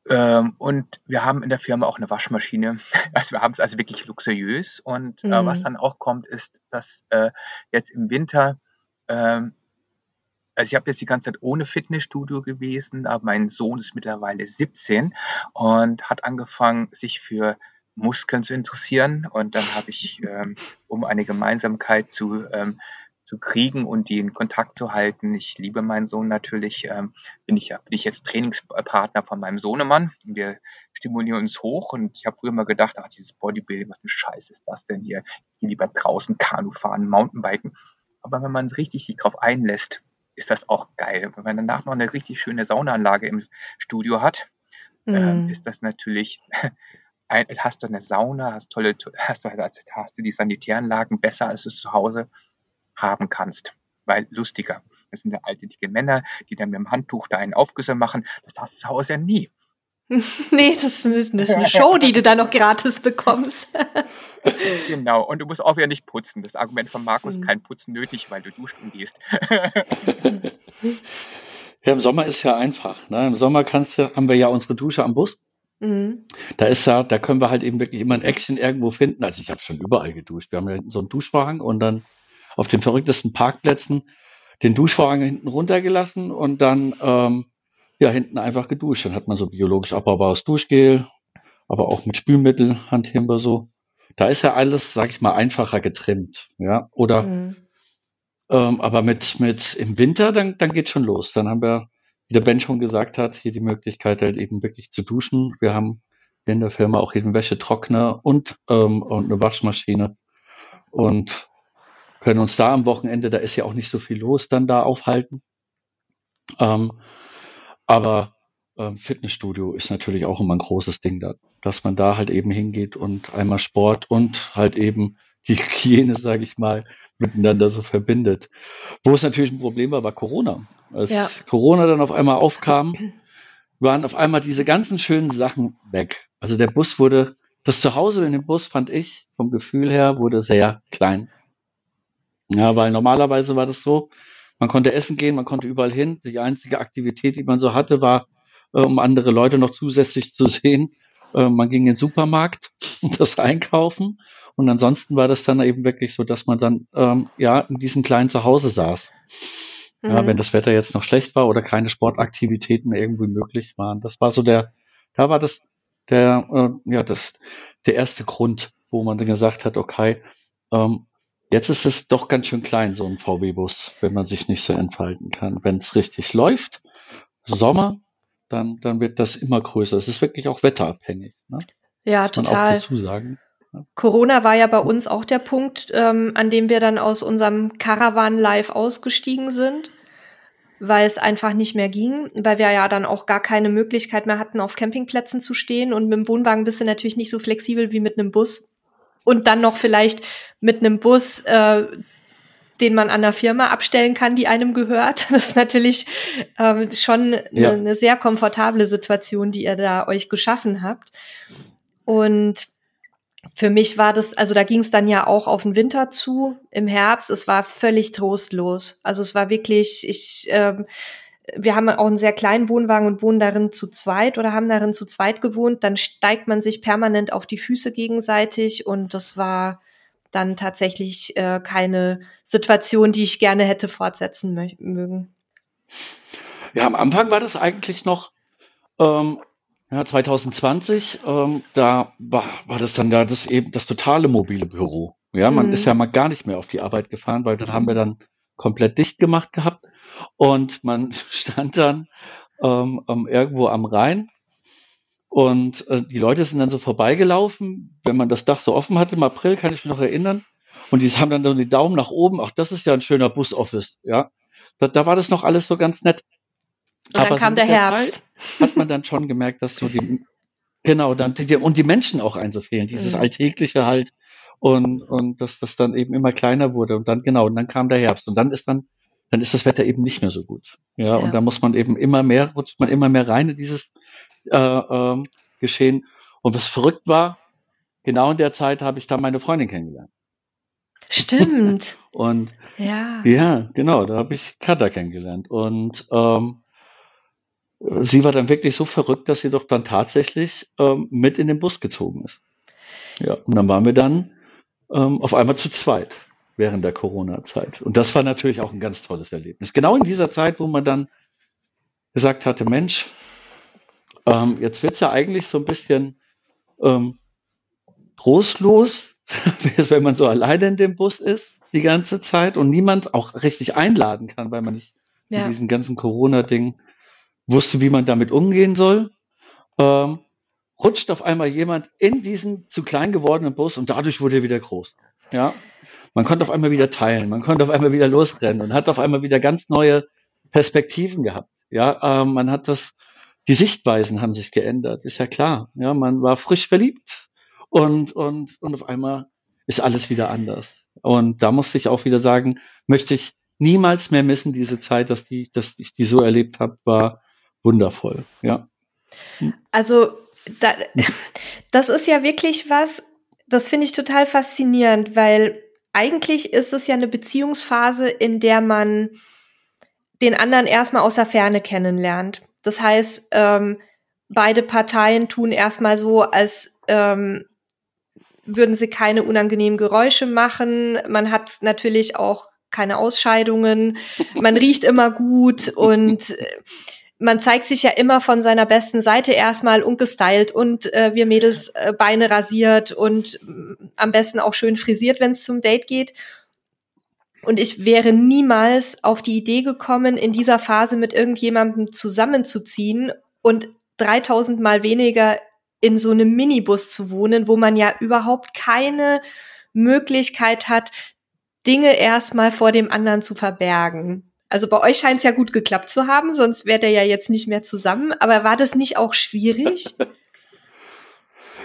ähm, und wir haben in der Firma auch eine Waschmaschine. [LAUGHS] Also wir haben es also wirklich luxuriös. Und äh, was mhm. dann auch kommt, ist, dass äh, jetzt im Winter ähm, Also ich habe jetzt die ganze Zeit ohne Fitnessstudio gewesen, aber mein Sohn ist mittlerweile 17 und hat angefangen, sich für Muskeln zu interessieren. Und dann habe ich, ähm, um eine Gemeinsamkeit zu, ähm, zu kriegen und die in Kontakt zu halten, ich liebe meinen Sohn natürlich, ähm, bin, ich, bin ich jetzt Trainingspartner von meinem Sohnemann. Wir stimulieren uns hoch und ich habe früher mal gedacht, ach, dieses Bodybuilding, was ein Scheiß ist das denn hier? Hier lieber draußen Kanu fahren, Mountainbiken. Aber wenn man richtig sich drauf einlässt, ist das auch geil. Wenn man danach noch eine richtig schöne Saunaanlage im Studio hat, mm. ist das natürlich [LAUGHS] hast du eine Sauna, hast tolle, hast du, hast du die Sanitäranlagen besser, als du es zu Hause haben kannst. Weil lustiger. Das sind ja alte, dicke Männer, die dann mit dem Handtuch da einen Aufgüsse machen. Das hast du zu Hause ja nie. [LAUGHS] nee, das ist eine Show, die du da noch gratis bekommst. [LAUGHS] genau, und du musst auch wieder nicht putzen. Das Argument von Markus, mhm. kein Putzen nötig, weil du duscht und gehst. [LAUGHS] ja, im Sommer ist ja einfach. Ne? Im Sommer kannst du, haben wir ja unsere Dusche am Bus. Mhm. Da ist ja, da können wir halt eben wirklich immer ein Action irgendwo finden. Also ich habe schon überall geduscht. Wir haben ja so einen Duschvorhang und dann auf den verrücktesten Parkplätzen den Duschvorhang hinten runtergelassen und dann ähm, ja hinten einfach geduscht. Dann hat man so biologisch abbaubares Duschgel, aber auch mit Spülmittel wir so. Da ist ja alles, sag ich mal, einfacher getrimmt, ja. Oder mhm. ähm, aber mit mit im Winter, dann dann geht's schon los. Dann haben wir wie der Ben schon gesagt hat, hier die Möglichkeit halt eben wirklich zu duschen. Wir haben in der Firma auch jeden Wäschetrockner und, ähm, und eine Waschmaschine und können uns da am Wochenende, da ist ja auch nicht so viel los, dann da aufhalten. Ähm, aber ähm, Fitnessstudio ist natürlich auch immer ein großes Ding, da, dass man da halt eben hingeht und einmal Sport und halt eben die Hygiene, sage ich mal, miteinander so verbindet. Wo es natürlich ein Problem war, war Corona. Als ja. Corona dann auf einmal aufkam, waren auf einmal diese ganzen schönen Sachen weg. Also der Bus wurde, das Zuhause in dem Bus fand ich vom Gefühl her wurde sehr klein. Ja, weil normalerweise war das so, man konnte essen gehen, man konnte überall hin. Die einzige Aktivität, die man so hatte, war, äh, um andere Leute noch zusätzlich zu [LAUGHS] sehen. Äh, man ging in den Supermarkt, [LAUGHS] das einkaufen und ansonsten war das dann eben wirklich so, dass man dann ähm, ja in diesem kleinen Zuhause saß. Mhm. Ja, wenn das Wetter jetzt noch schlecht war oder keine Sportaktivitäten irgendwie möglich waren. Das war so der, da war das der, äh, ja, das, der erste Grund, wo man dann gesagt hat, okay, ähm, jetzt ist es doch ganz schön klein, so ein VW-Bus, wenn man sich nicht so entfalten kann. Wenn es richtig läuft, Sommer, dann, dann wird das immer größer. Es ist wirklich auch wetterabhängig. Ne? Ja, Muss total. Man auch dazu sagen. Corona war ja bei uns auch der Punkt, ähm, an dem wir dann aus unserem Caravan live ausgestiegen sind, weil es einfach nicht mehr ging, weil wir ja dann auch gar keine Möglichkeit mehr hatten, auf Campingplätzen zu stehen. Und mit dem Wohnwagen bist du natürlich nicht so flexibel wie mit einem Bus. Und dann noch vielleicht mit einem Bus, äh, den man an der Firma abstellen kann, die einem gehört. [LAUGHS] Das ist natürlich ähm, schon ja. eine, eine sehr komfortable Situation, die ihr da euch geschaffen habt. Und für mich war das, also da ging es dann ja auch auf den Winter zu, im Herbst. Es war völlig trostlos. Also es war wirklich, ich, ähm, wir haben auch einen sehr kleinen Wohnwagen und wohnen darin zu zweit oder haben darin zu zweit gewohnt. Dann steigt man sich permanent auf die Füße gegenseitig und das war dann tatsächlich äh, keine Situation, die ich gerne hätte fortsetzen mögen. Ja, am Anfang war das eigentlich noch ähm, ja, 2020, ähm, da war, war das dann da das eben das totale mobile Büro. Ja, man mhm. ist ja mal gar nicht mehr auf die Arbeit gefahren, weil dann haben wir dann komplett dicht gemacht gehabt und man [LAUGHS] stand dann ähm, ähm, irgendwo am Rhein und äh, die Leute sind dann so vorbeigelaufen, wenn man das Dach so offen hatte. Im April kann ich mich noch erinnern. Und die haben dann so die Daumen nach oben. Ach, das ist ja ein schöner Busoffice. Ja, da, da war das noch alles so ganz nett. Und dann Aber kam so der, der Herbst. Zeit hat man dann schon gemerkt, dass so die, genau, dann, und die Menschen auch ein so fehlen, dieses mhm. Alltägliche halt. Und, und dass das dann eben immer kleiner wurde. Und dann, genau, und dann kam der Herbst. Und dann ist dann, dann ist das Wetter eben nicht mehr so gut. Ja, ja. und da muss man eben immer mehr, rutscht man immer mehr rein in dieses äh, ähm, Geschehen. Und was verrückt war, genau in der Zeit habe ich da meine Freundin kennengelernt. Stimmt. [LAUGHS] und ja. ja, genau, da habe ich Katha kennengelernt. Und ähm, sie war dann wirklich so verrückt, dass sie doch dann tatsächlich ähm, mit in den Bus gezogen ist. Ja, und dann waren wir dann ähm, auf einmal zu zweit. während der Corona-Zeit. Und das war natürlich auch ein ganz tolles Erlebnis. Genau in dieser Zeit, wo man dann gesagt hatte, Mensch, ähm, jetzt wird's ja eigentlich so ein bisschen ähm, trostlos, [LAUGHS] wenn man so alleine in dem Bus ist die ganze Zeit und niemand auch richtig einladen kann, weil man nicht ja. in diesem ganzen Corona-Ding wusste, wie man damit umgehen soll. Ähm, rutscht auf einmal jemand in diesen zu klein gewordenen Bus und dadurch wurde er wieder groß. Ja, man konnte auf einmal wieder teilen, man konnte auf einmal wieder losrennen und hat auf einmal wieder ganz neue Perspektiven gehabt. Ja, ähm, man hat das, die Sichtweisen haben sich geändert, ist ja klar. Ja, man war frisch verliebt und, und, und auf einmal ist alles wieder anders. Und da musste ich auch wieder sagen, möchte ich niemals mehr missen, diese Zeit, dass die, dass ich die so erlebt habe, war wundervoll. Ja. Also da, [LAUGHS] das ist ja wirklich was, das finde ich total faszinierend, weil eigentlich ist es ja eine Beziehungsphase, in der man den anderen erstmal aus der Ferne kennenlernt. Das heißt, ähm, beide Parteien tun erstmal so, als ähm, würden sie keine unangenehmen Geräusche machen. Man hat natürlich auch keine Ausscheidungen. Man riecht immer gut [LAUGHS] und äh, man zeigt sich ja immer von seiner besten Seite erstmal ungestylt und äh, wir Mädels äh, Beine rasiert und äh, am besten auch schön frisiert, wenn es zum Date geht. Und ich wäre niemals auf die Idee gekommen, in dieser Phase mit irgendjemandem zusammenzuziehen und 3000 mal weniger in so einem Minibus zu wohnen, wo man ja überhaupt keine Möglichkeit hat, Dinge erstmal vor dem anderen zu verbergen. Also bei euch scheint es ja gut geklappt zu haben, sonst wärt ihr ja jetzt nicht mehr zusammen. Aber war das nicht auch schwierig? [LAUGHS]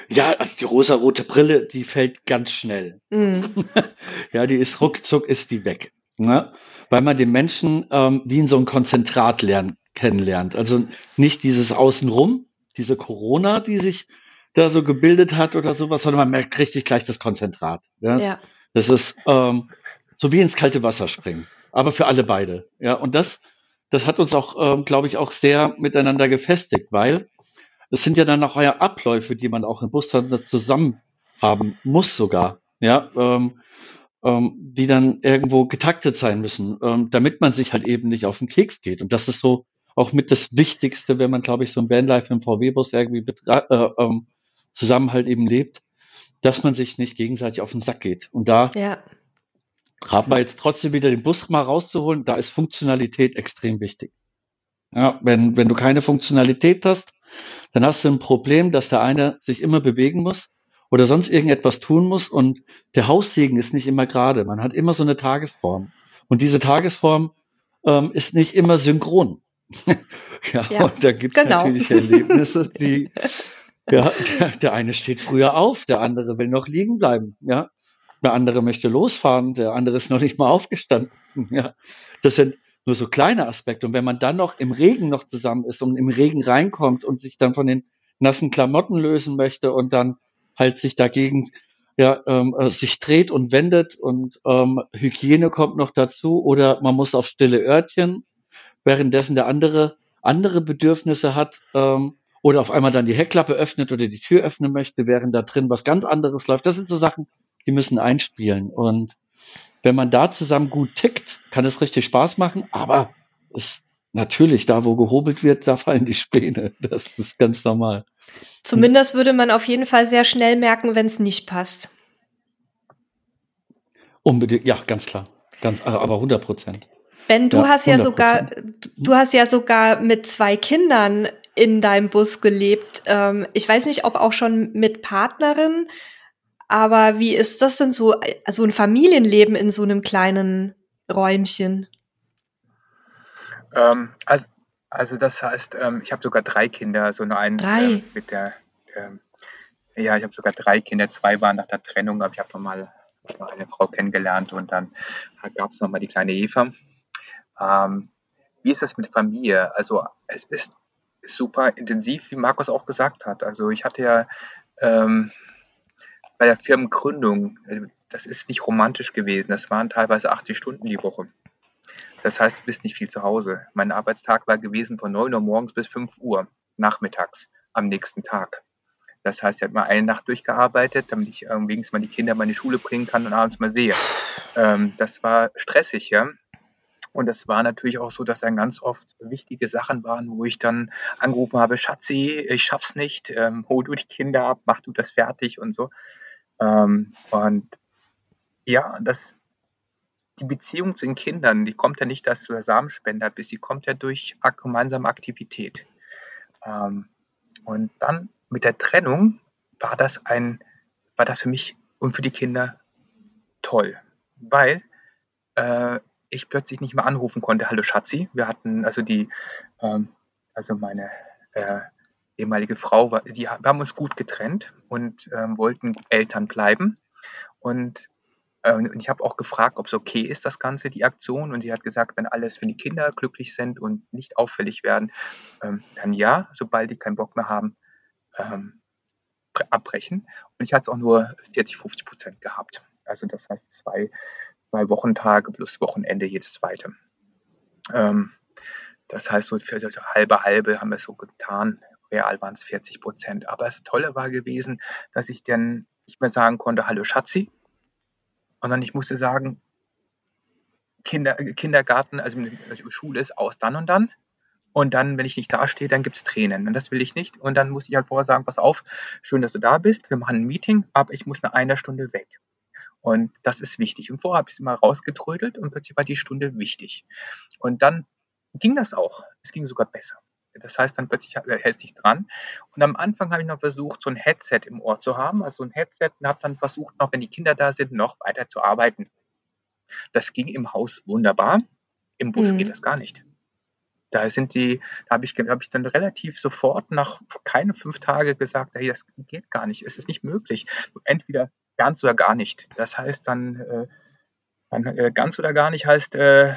Ja, also die rosarote Brille, die fällt ganz schnell. Mm. [LAUGHS] ja, die ist ruckzuck, ist die weg. Ne? Weil man den Menschen ähm, wie in so einem Konzentrat lernen, kennenlernt. Also nicht dieses Außenrum, diese Corona, die sich da so gebildet hat oder sowas, sondern man merkt richtig gleich das Konzentrat. Ja. ja. Das ist ähm, so wie ins kalte Wasser springen aber für alle beide. Ja, und das, das hat uns auch, ähm, glaube ich, auch sehr miteinander gefestigt, weil es sind ja dann auch ja Abläufe, die man auch im Bus zusammen haben muss sogar, ja, ähm, ähm, die dann irgendwo getaktet sein müssen, ähm, damit man sich halt eben nicht auf den Keks geht. Und das ist so auch mit das Wichtigste, wenn man, glaube ich, so ein Bandlife im VW-Bus irgendwie äh, ähm, zusammen halt eben lebt, dass man sich nicht gegenseitig auf den Sack geht. Und da ja haben wir jetzt trotzdem wieder den Bus mal rauszuholen, da ist Funktionalität extrem wichtig. Ja, wenn, wenn du keine Funktionalität hast, dann hast du ein Problem, dass der eine sich immer bewegen muss oder sonst irgendetwas tun muss und der Haussegen ist nicht immer gerade. Man hat immer so eine Tagesform. Und diese Tagesform ähm, ist nicht immer synchron. [LAUGHS] ja, ja, und da gibt es genau. natürlich Erlebnisse, die ja, der, der eine steht früher auf, der andere will noch liegen bleiben. Ja, der andere möchte losfahren, der andere ist noch nicht mal aufgestanden. [LAUGHS] Ja, das sind nur so kleine Aspekte. Und wenn man dann noch im Regen noch zusammen ist und im Regen reinkommt und sich dann von den nassen Klamotten lösen möchte und dann halt sich dagegen ja, ähm, äh, sich dreht und wendet und ähm, Hygiene kommt noch dazu oder man muss auf stille Örtchen, währenddessen der andere andere Bedürfnisse hat ähm, oder auf einmal dann die Heckklappe öffnet oder die Tür öffnen möchte, während da drin was ganz anderes läuft. Das sind so Sachen, die müssen einspielen. Und wenn man da zusammen gut tickt, kann es richtig Spaß machen, aber es natürlich, da wo gehobelt wird, da fallen die Späne. [LAUGHS] Das ist ganz normal. Zumindest würde man auf jeden Fall sehr schnell merken, wenn es nicht passt. Unbedingt, ja, ganz klar. Ganz, aber 100 Prozent. Ben, du ja, hast ja 100%. sogar, du hast ja sogar mit zwei Kindern in deinem Bus gelebt. Ähm, ich weiß nicht, ob auch schon mit Partnerin. Aber wie ist das denn so, so ein Familienleben in so einem kleinen Räumchen? Ähm, also, also das heißt, ähm, ich habe sogar drei Kinder, so nur eins äh, mit der, ähm, ja, ich habe sogar drei Kinder, zwei waren nach der Trennung, aber ich habe nochmal eine Frau kennengelernt und dann gab es nochmal die kleine Eva. Ähm, wie ist das mit Familie? Also es ist super intensiv, wie Markus auch gesagt hat. Also ich hatte ja ähm, bei der Firmengründung, äh, das ist nicht romantisch gewesen. Das waren teilweise 80 Stunden die Woche. Das heißt, du bist nicht viel zu Hause. Mein Arbeitstag war gewesen von 9 Uhr morgens bis 5 Uhr nachmittags am nächsten Tag. Das heißt, ich habe mal eine Nacht durchgearbeitet, damit ich wenigstens mal die Kinder mal in die Schule bringen kann und abends mal sehe. Ähm, das war stressig, ja. Und es war natürlich auch so, dass dann ganz oft wichtige Sachen waren, wo ich dann angerufen habe, Schatzi, ich schaff's nicht, ähm, hol du die Kinder ab, mach du das fertig und so. Ähm, und ja, das, die Beziehung zu den Kindern, die kommt ja nicht, dass du der Samenspender bist, die kommt ja durch gemeinsame Aktivität. Ähm, und dann mit der Trennung war das ein, war das für mich und für die Kinder toll, weil äh, ich plötzlich nicht mehr anrufen konnte, hallo Schatzi. Wir hatten also die, ähm, also meine äh, ehemalige Frau, die, wir haben uns gut getrennt und ähm, wollten Eltern bleiben. Und, äh, und ich habe auch gefragt, ob es okay ist, das Ganze, die Aktion. Und sie hat gesagt, wenn alles für die Kinder glücklich sind und nicht auffällig werden, ähm, dann ja, sobald die keinen Bock mehr haben, ähm, abbrechen. Und ich hatte es auch nur 40, 50 Prozent gehabt. Also das heißt zwei zwei Wochentage plus Wochenende jedes zweite. Ähm, das heißt, so für halbe halbe haben wir es so getan. Real waren es 40 Prozent. Aber das Tolle war gewesen, dass ich dann nicht mehr sagen konnte, hallo Schatzi, sondern ich musste sagen, Kinder, Kindergarten, also, also Schule ist aus dann und dann. Und dann, wenn ich nicht dastehe, dann gibt es Tränen. Und das will ich nicht. Und dann muss ich halt vorher sagen, pass auf, schön, dass du da bist. Wir machen ein Meeting, aber ich muss eine einer Stunde weg. Und das ist wichtig. Und vorher habe ich es immer rausgetrödelt und plötzlich war die Stunde wichtig. Und dann ging das auch. Es ging sogar besser. Das heißt, dann plötzlich hältst dich dran. Und am Anfang habe ich noch versucht, so ein Headset im Ohr zu haben, also ein Headset, und habe dann versucht, noch, wenn die Kinder da sind, noch weiter zu arbeiten. Das ging im Haus wunderbar. Im Bus mhm. geht das gar nicht. Da sind die, da habe ich, hab ich dann relativ sofort nach keine fünf Tage gesagt, hey, das geht gar nicht, es ist nicht möglich. Entweder ganz oder gar nicht. Das heißt dann, äh, dann äh, ganz oder gar nicht heißt, äh,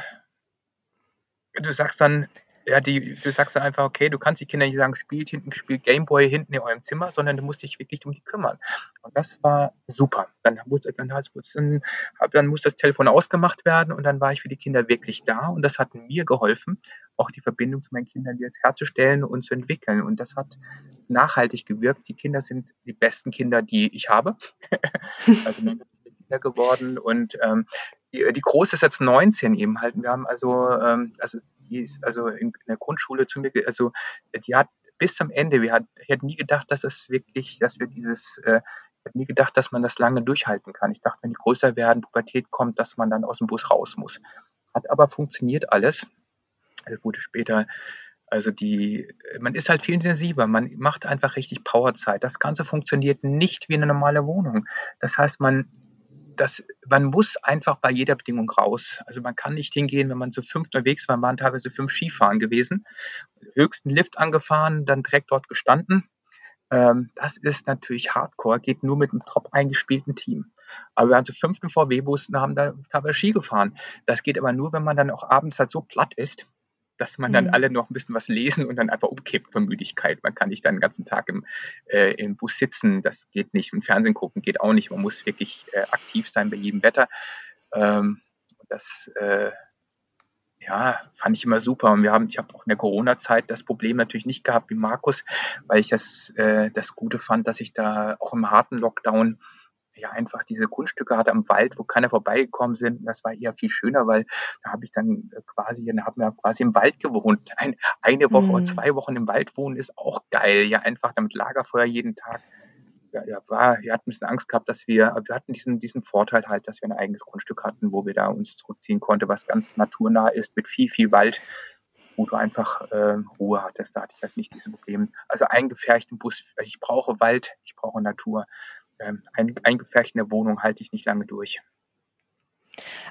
du sagst dann, ja, die, du sagst dann einfach, okay, du kannst die Kinder nicht sagen, spielt hinten, spielt Gameboy hinten in eurem Zimmer, sondern du musst dich wirklich um die kümmern. Und das war super. Dann muss, dann, dann, dann muss das Telefon ausgemacht werden und dann war ich für die Kinder wirklich da und das hat mir geholfen, auch die Verbindung zu meinen Kindern jetzt herzustellen und zu entwickeln. Und das hat nachhaltig gewirkt. Die Kinder sind die besten Kinder, die ich habe. [LAUGHS] also Kinder geworden und ähm, die, die Große ist jetzt 19 eben halt. Wir haben also, ähm, also die ist also in, der Grundschule zu mir, also die hat bis zum Ende, wir hat, ich hätte nie gedacht, dass es wirklich, dass wir dieses, äh, ich hätte nie gedacht, dass man das lange durchhalten kann. Ich dachte, wenn die größer werden, Pubertät kommt, dass man dann aus dem Bus raus muss. Hat aber funktioniert alles. Das wurde später also die, man ist halt viel intensiver, man macht einfach richtig Powerzeit. Das Ganze funktioniert nicht wie eine normale Wohnung. Das heißt, man das, man muss einfach bei jeder Bedingung raus. Also man kann nicht hingehen, wenn man zu fünf unterwegs war, waren teilweise fünf Skifahren gewesen, höchsten Lift angefahren, dann direkt dort gestanden. Ähm, das ist natürlich Hardcore, geht nur mit einem top eingespielten Team. Aber wir waren zu fünften VW-Bus und haben da teilweise Ski gefahren. Das geht aber nur, wenn man dann auch abends halt so platt ist, dass man dann mhm. alle noch ein bisschen was lesen und dann einfach umkippt von Müdigkeit. Man kann nicht dann den ganzen Tag im, äh, im Bus sitzen, das geht nicht. Und Fernsehen gucken geht auch nicht. Man muss wirklich äh, aktiv sein bei jedem Wetter. Ähm, das äh, ja, fand ich immer super. Und wir haben, ich habe auch in der Corona-Zeit das Problem natürlich nicht gehabt wie Markus, weil ich das, äh, das Gute fand, dass ich da auch im harten Lockdown ja einfach diese Kunststücke hatte am Wald, wo keiner vorbeigekommen sind. Das war eher viel schöner, weil da habe ich dann äh, quasi, dann haben wir quasi im Wald gewohnt. Ein, eine Woche mhm. oder zwei Wochen im Wald wohnen ist auch geil. Ja, einfach damit Lagerfeuer jeden Tag. Ja, ja, war, wir hatten ein bisschen Angst gehabt, dass wir, wir hatten diesen, diesen Vorteil halt, dass wir ein eigenes Grundstück hatten, wo wir da uns zurückziehen konnten, was ganz naturnah ist, mit viel, viel Wald, wo du einfach äh, Ruhe hattest. Da hatte ich halt nicht diese Probleme. Also eingefärchten Bus, also ich brauche Wald, ich brauche Natur ähm, ein, eingepfercht in der Wohnung halte ich nicht lange durch.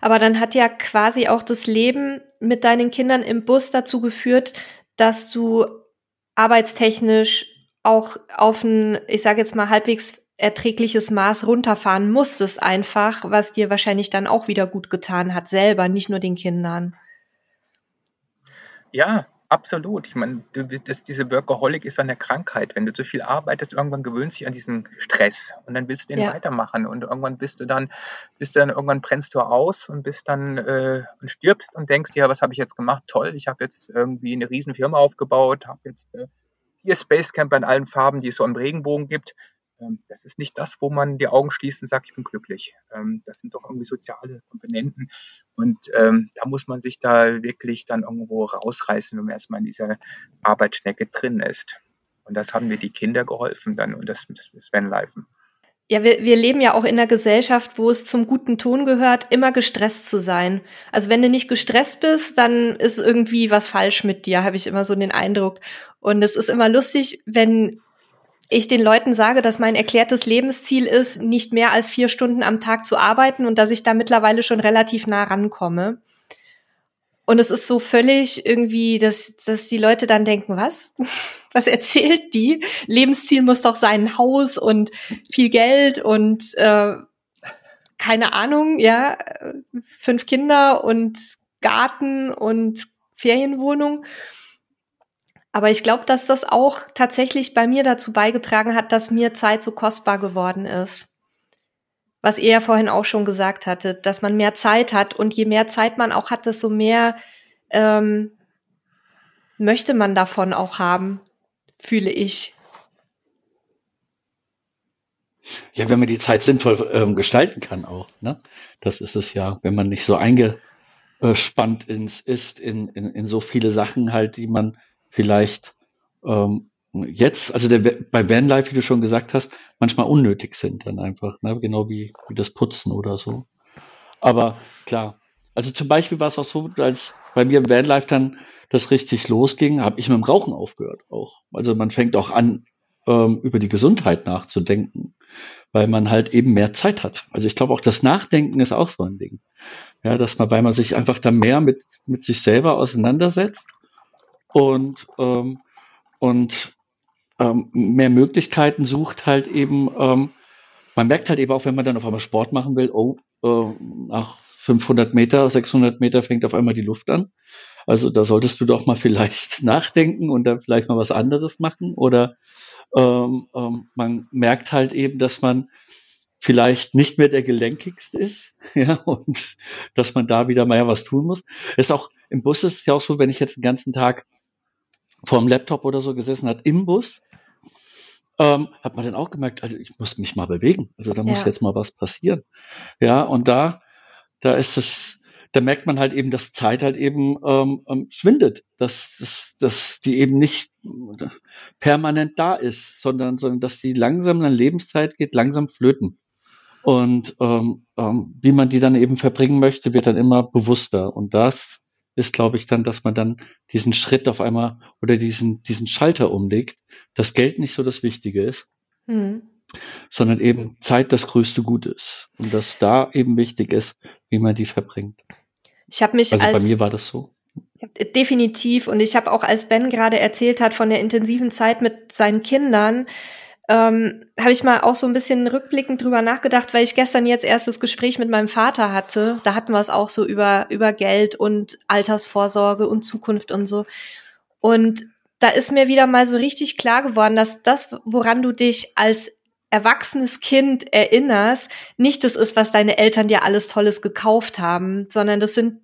Aber dann hat ja quasi auch das Leben mit deinen Kindern im Bus dazu geführt, dass du arbeitstechnisch auch auf ein, ich sage jetzt mal, halbwegs erträgliches Maß runterfahren musstest einfach, was dir wahrscheinlich dann auch wieder gut getan hat, selber, nicht nur den Kindern. Ja, Absolut. Ich meine, das, diese Workaholic ist eine Krankheit. Wenn du zu viel arbeitest, irgendwann gewöhnst du dich an diesen Stress und dann willst du den ja. weitermachen und irgendwann bist du dann, bist du dann irgendwann brennst du aus und bist dann äh, und stirbst und denkst, ja, was habe ich jetzt gemacht? Toll, ich habe jetzt irgendwie eine riesen Firma aufgebaut, habe jetzt äh, hier Spacecamper in allen Farben, die es so im Regenbogen gibt. Ähm, das ist nicht das, wo man die Augen schließt und sagt, ich bin glücklich. Ähm, das sind doch irgendwie soziale Komponenten. Und ähm, da muss man sich da wirklich dann irgendwo rausreißen, wenn man erstmal in dieser Arbeitsschnecke drin ist. Und das haben mir die Kinder geholfen dann und das, das Vanlifen. Ja, wir, wir leben ja auch in einer Gesellschaft, wo es zum guten Ton gehört, immer gestresst zu sein. Also wenn du nicht gestresst bist, dann ist irgendwie was falsch mit dir, habe ich immer so den Eindruck. Und es ist immer lustig, wenn ich den Leuten sage, dass mein erklärtes Lebensziel ist, nicht mehr als vier Stunden am Tag zu arbeiten und dass ich da mittlerweile schon relativ nah rankomme. Und es ist so völlig irgendwie, dass, dass die Leute dann denken, was? [LAUGHS] Was erzählt die? Lebensziel muss doch sein ein Haus und viel Geld und äh, keine Ahnung, ja, fünf Kinder und Garten und Ferienwohnung. Aber ich glaube, dass das auch tatsächlich bei mir dazu beigetragen hat, dass mir Zeit so kostbar geworden ist. Was ihr ja vorhin auch schon gesagt hattet, dass man mehr Zeit hat und je mehr Zeit man auch hat, desto mehr ähm, möchte man davon auch haben, fühle ich. Ja, wenn man die Zeit sinnvoll ähm, gestalten kann auch. Ne? Das ist es ja, wenn man nicht so eingespannt ins, ist in, in, in so viele Sachen halt, die man vielleicht ähm, jetzt, also der, bei Vanlife, wie du schon gesagt hast, manchmal unnötig sind dann einfach, ne? genau wie, wie das Putzen oder so. Aber klar, also zum Beispiel war es auch so, als bei mir im Vanlife dann das richtig losging, habe ich mit dem Rauchen aufgehört auch. Also man fängt auch an, ähm, über die Gesundheit nachzudenken, weil man halt eben mehr Zeit hat. Also ich glaube auch das Nachdenken ist auch so ein Ding. Ja, dass man, weil man sich einfach da mehr mit, mit sich selber auseinandersetzt und, ähm, und ähm, mehr Möglichkeiten sucht halt eben, ähm, man merkt halt eben auch, wenn man dann auf einmal Sport machen will, oh, äh, nach 500 Meter, 600 Meter fängt auf einmal die Luft an. Also da solltest du doch mal vielleicht [LAUGHS] nachdenken und dann vielleicht mal was anderes machen. Oder ähm, ähm, man merkt halt eben, dass man vielleicht nicht mehr der gelenkigste ist, [LAUGHS] ja, und dass man da wieder mal ja was tun muss. Ist auch im Bus ist es ja auch so, wenn ich jetzt den ganzen Tag vor dem Laptop oder so gesessen hat im Bus, ähm, hat man dann auch gemerkt, also ich muss mich mal bewegen. Also da muss ja. jetzt mal was passieren. Ja, und da, da ist es, da merkt man halt eben, dass Zeit halt eben ähm, ähm, schwindet, dass, dass, dass die eben nicht permanent da ist, sondern, sondern dass die langsam an Lebenszeit geht, langsam flöten. Und ähm, ähm, wie man die dann eben verbringen möchte, wird dann immer bewusster. Und das ist, glaube ich, dann, dass man dann diesen Schritt auf einmal oder diesen, diesen Schalter umlegt, dass Geld nicht so das Wichtige ist, mhm. sondern eben Zeit das größte Gut ist. Und dass da eben wichtig ist, wie man die verbringt. Ich habe mich also als, bei mir war das so. Definitiv. Und ich habe auch, als Ben gerade erzählt hat von der intensiven Zeit mit seinen Kindern, ähm, habe ich mal auch so ein bisschen rückblickend drüber nachgedacht, weil ich gestern jetzt erst das Gespräch mit meinem Vater hatte. Da hatten wir es auch so über, über Geld und Altersvorsorge und Zukunft und so. Und da ist mir wieder mal so richtig klar geworden, dass das, woran du dich als erwachsenes Kind erinnerst, nicht das ist, was deine Eltern dir alles Tolles gekauft haben, sondern das sind,